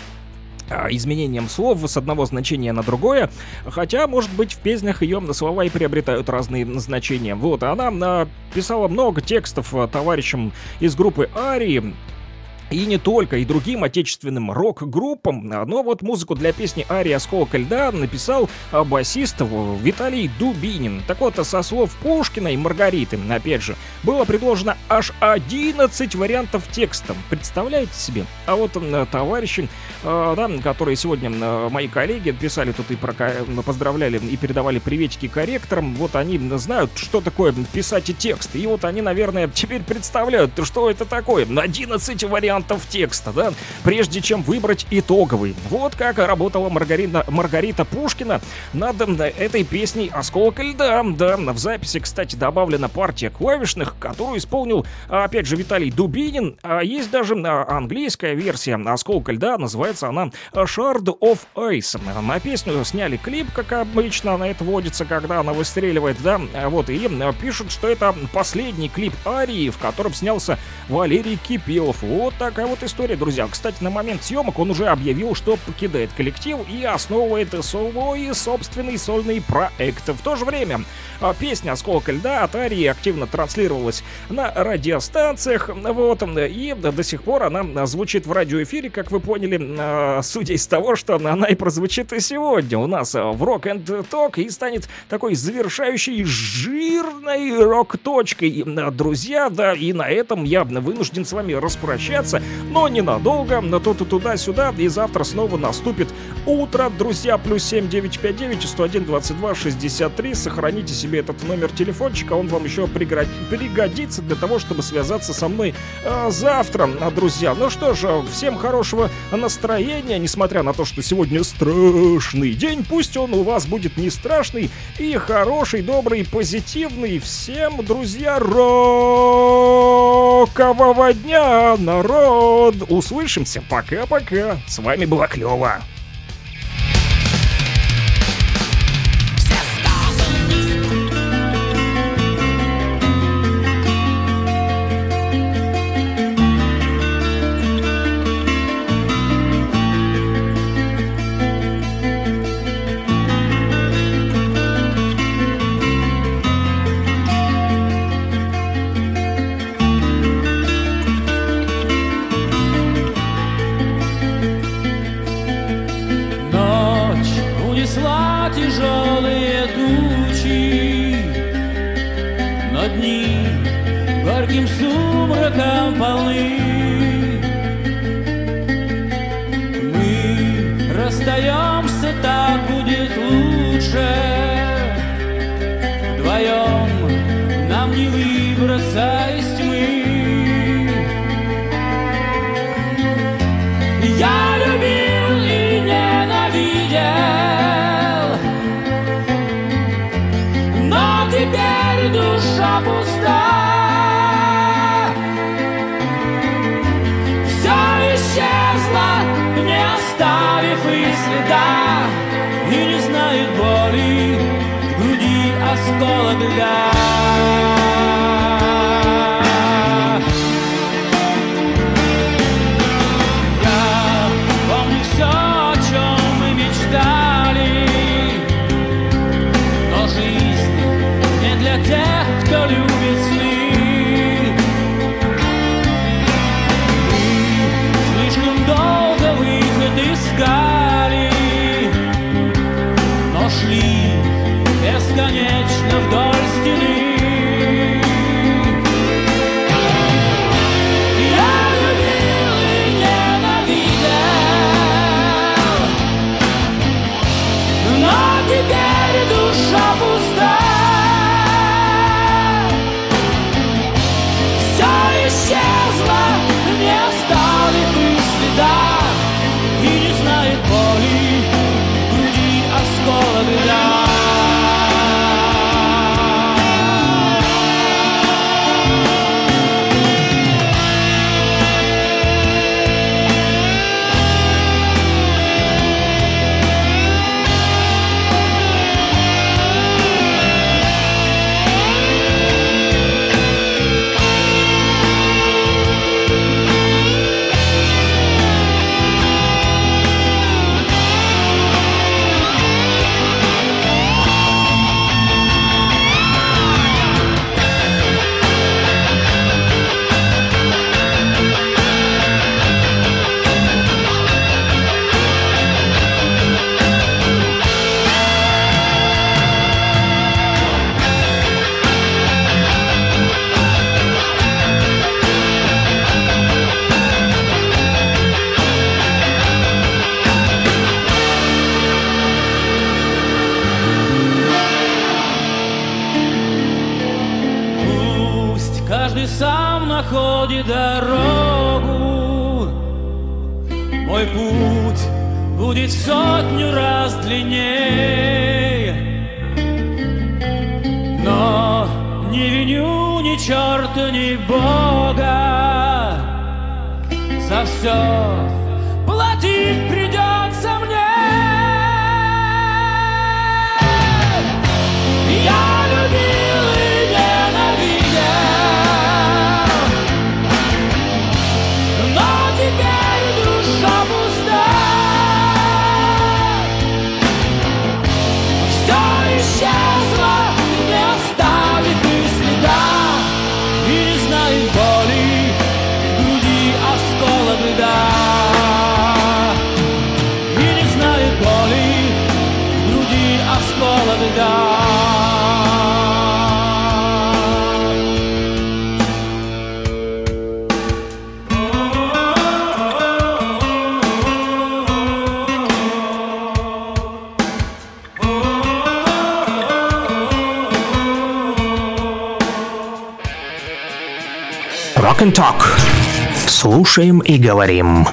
[SPEAKER 1] изменением слов с одного значения на другое, хотя, может быть, в песнях ее слова и приобретают разные значения. Вот, она написала много текстов а, товарищам из группы Арии, и не только, и другим отечественным рок-группам. Но вот музыку для песни «Ария осколка льда» написал а, басист Виталий Дубинин. Так вот, со слов Пушкина и Маргариты, опять же, было предложено аж 11 вариантов текста. Представляете себе? А вот товарищи, а, да, которые сегодня мои коллеги писали тут и поздравляли и передавали приветики корректорам, вот они знают, что такое писать текст. И вот они, наверное, теперь представляют, что это такое. 11 вариантов вариантов текста, да, прежде чем выбрать итоговый. Вот как работала Маргарита, Маргарита Пушкина над этой песней «Осколок льда». Да, в записи, кстати, добавлена партия клавишных, которую исполнил, опять же, Виталий Дубинин. А есть даже английская версия «Осколка льда», называется она «Shard of Ice». На песню сняли клип, как обычно на это водится, когда она выстреливает, да, вот, и пишут, что это последний клип Арии, в котором снялся Валерий Кипелов. Вот такая вот история, друзья. Кстати, на момент съемок он уже объявил, что покидает коллектив и основывает свой собственный сольный проект. В то же время песня «Осколок льда» от Арии активно транслировалась на радиостанциях, вот, и до сих пор она звучит в радиоэфире, как вы поняли, а, судя из того, что она и прозвучит и сегодня у нас в Rock and Talk и станет такой завершающей жирной рок-точкой. Друзья, да, и на этом я вынужден с вами распрощаться, но ненадолго, на то-то туда-сюда, и завтра снова наступит утро, друзья, плюс 7959 101 22 63, сохраните себе этот номер телефончика, он вам еще пригодится для того, чтобы связаться со мной э, завтра, друзья. Ну что ж, всем хорошего настроения, несмотря на то, что сегодня страшный день, пусть он у вас будет не страшный и хороший, добрый, позитивный. Всем, друзья, рокового дня, народ! Услышимся, пока-пока. С вами была Клёва.
[SPEAKER 12] Каждый будет сотню раз длиннее. Но не виню ни черта, ни Бога за все
[SPEAKER 2] слушаем и говорим.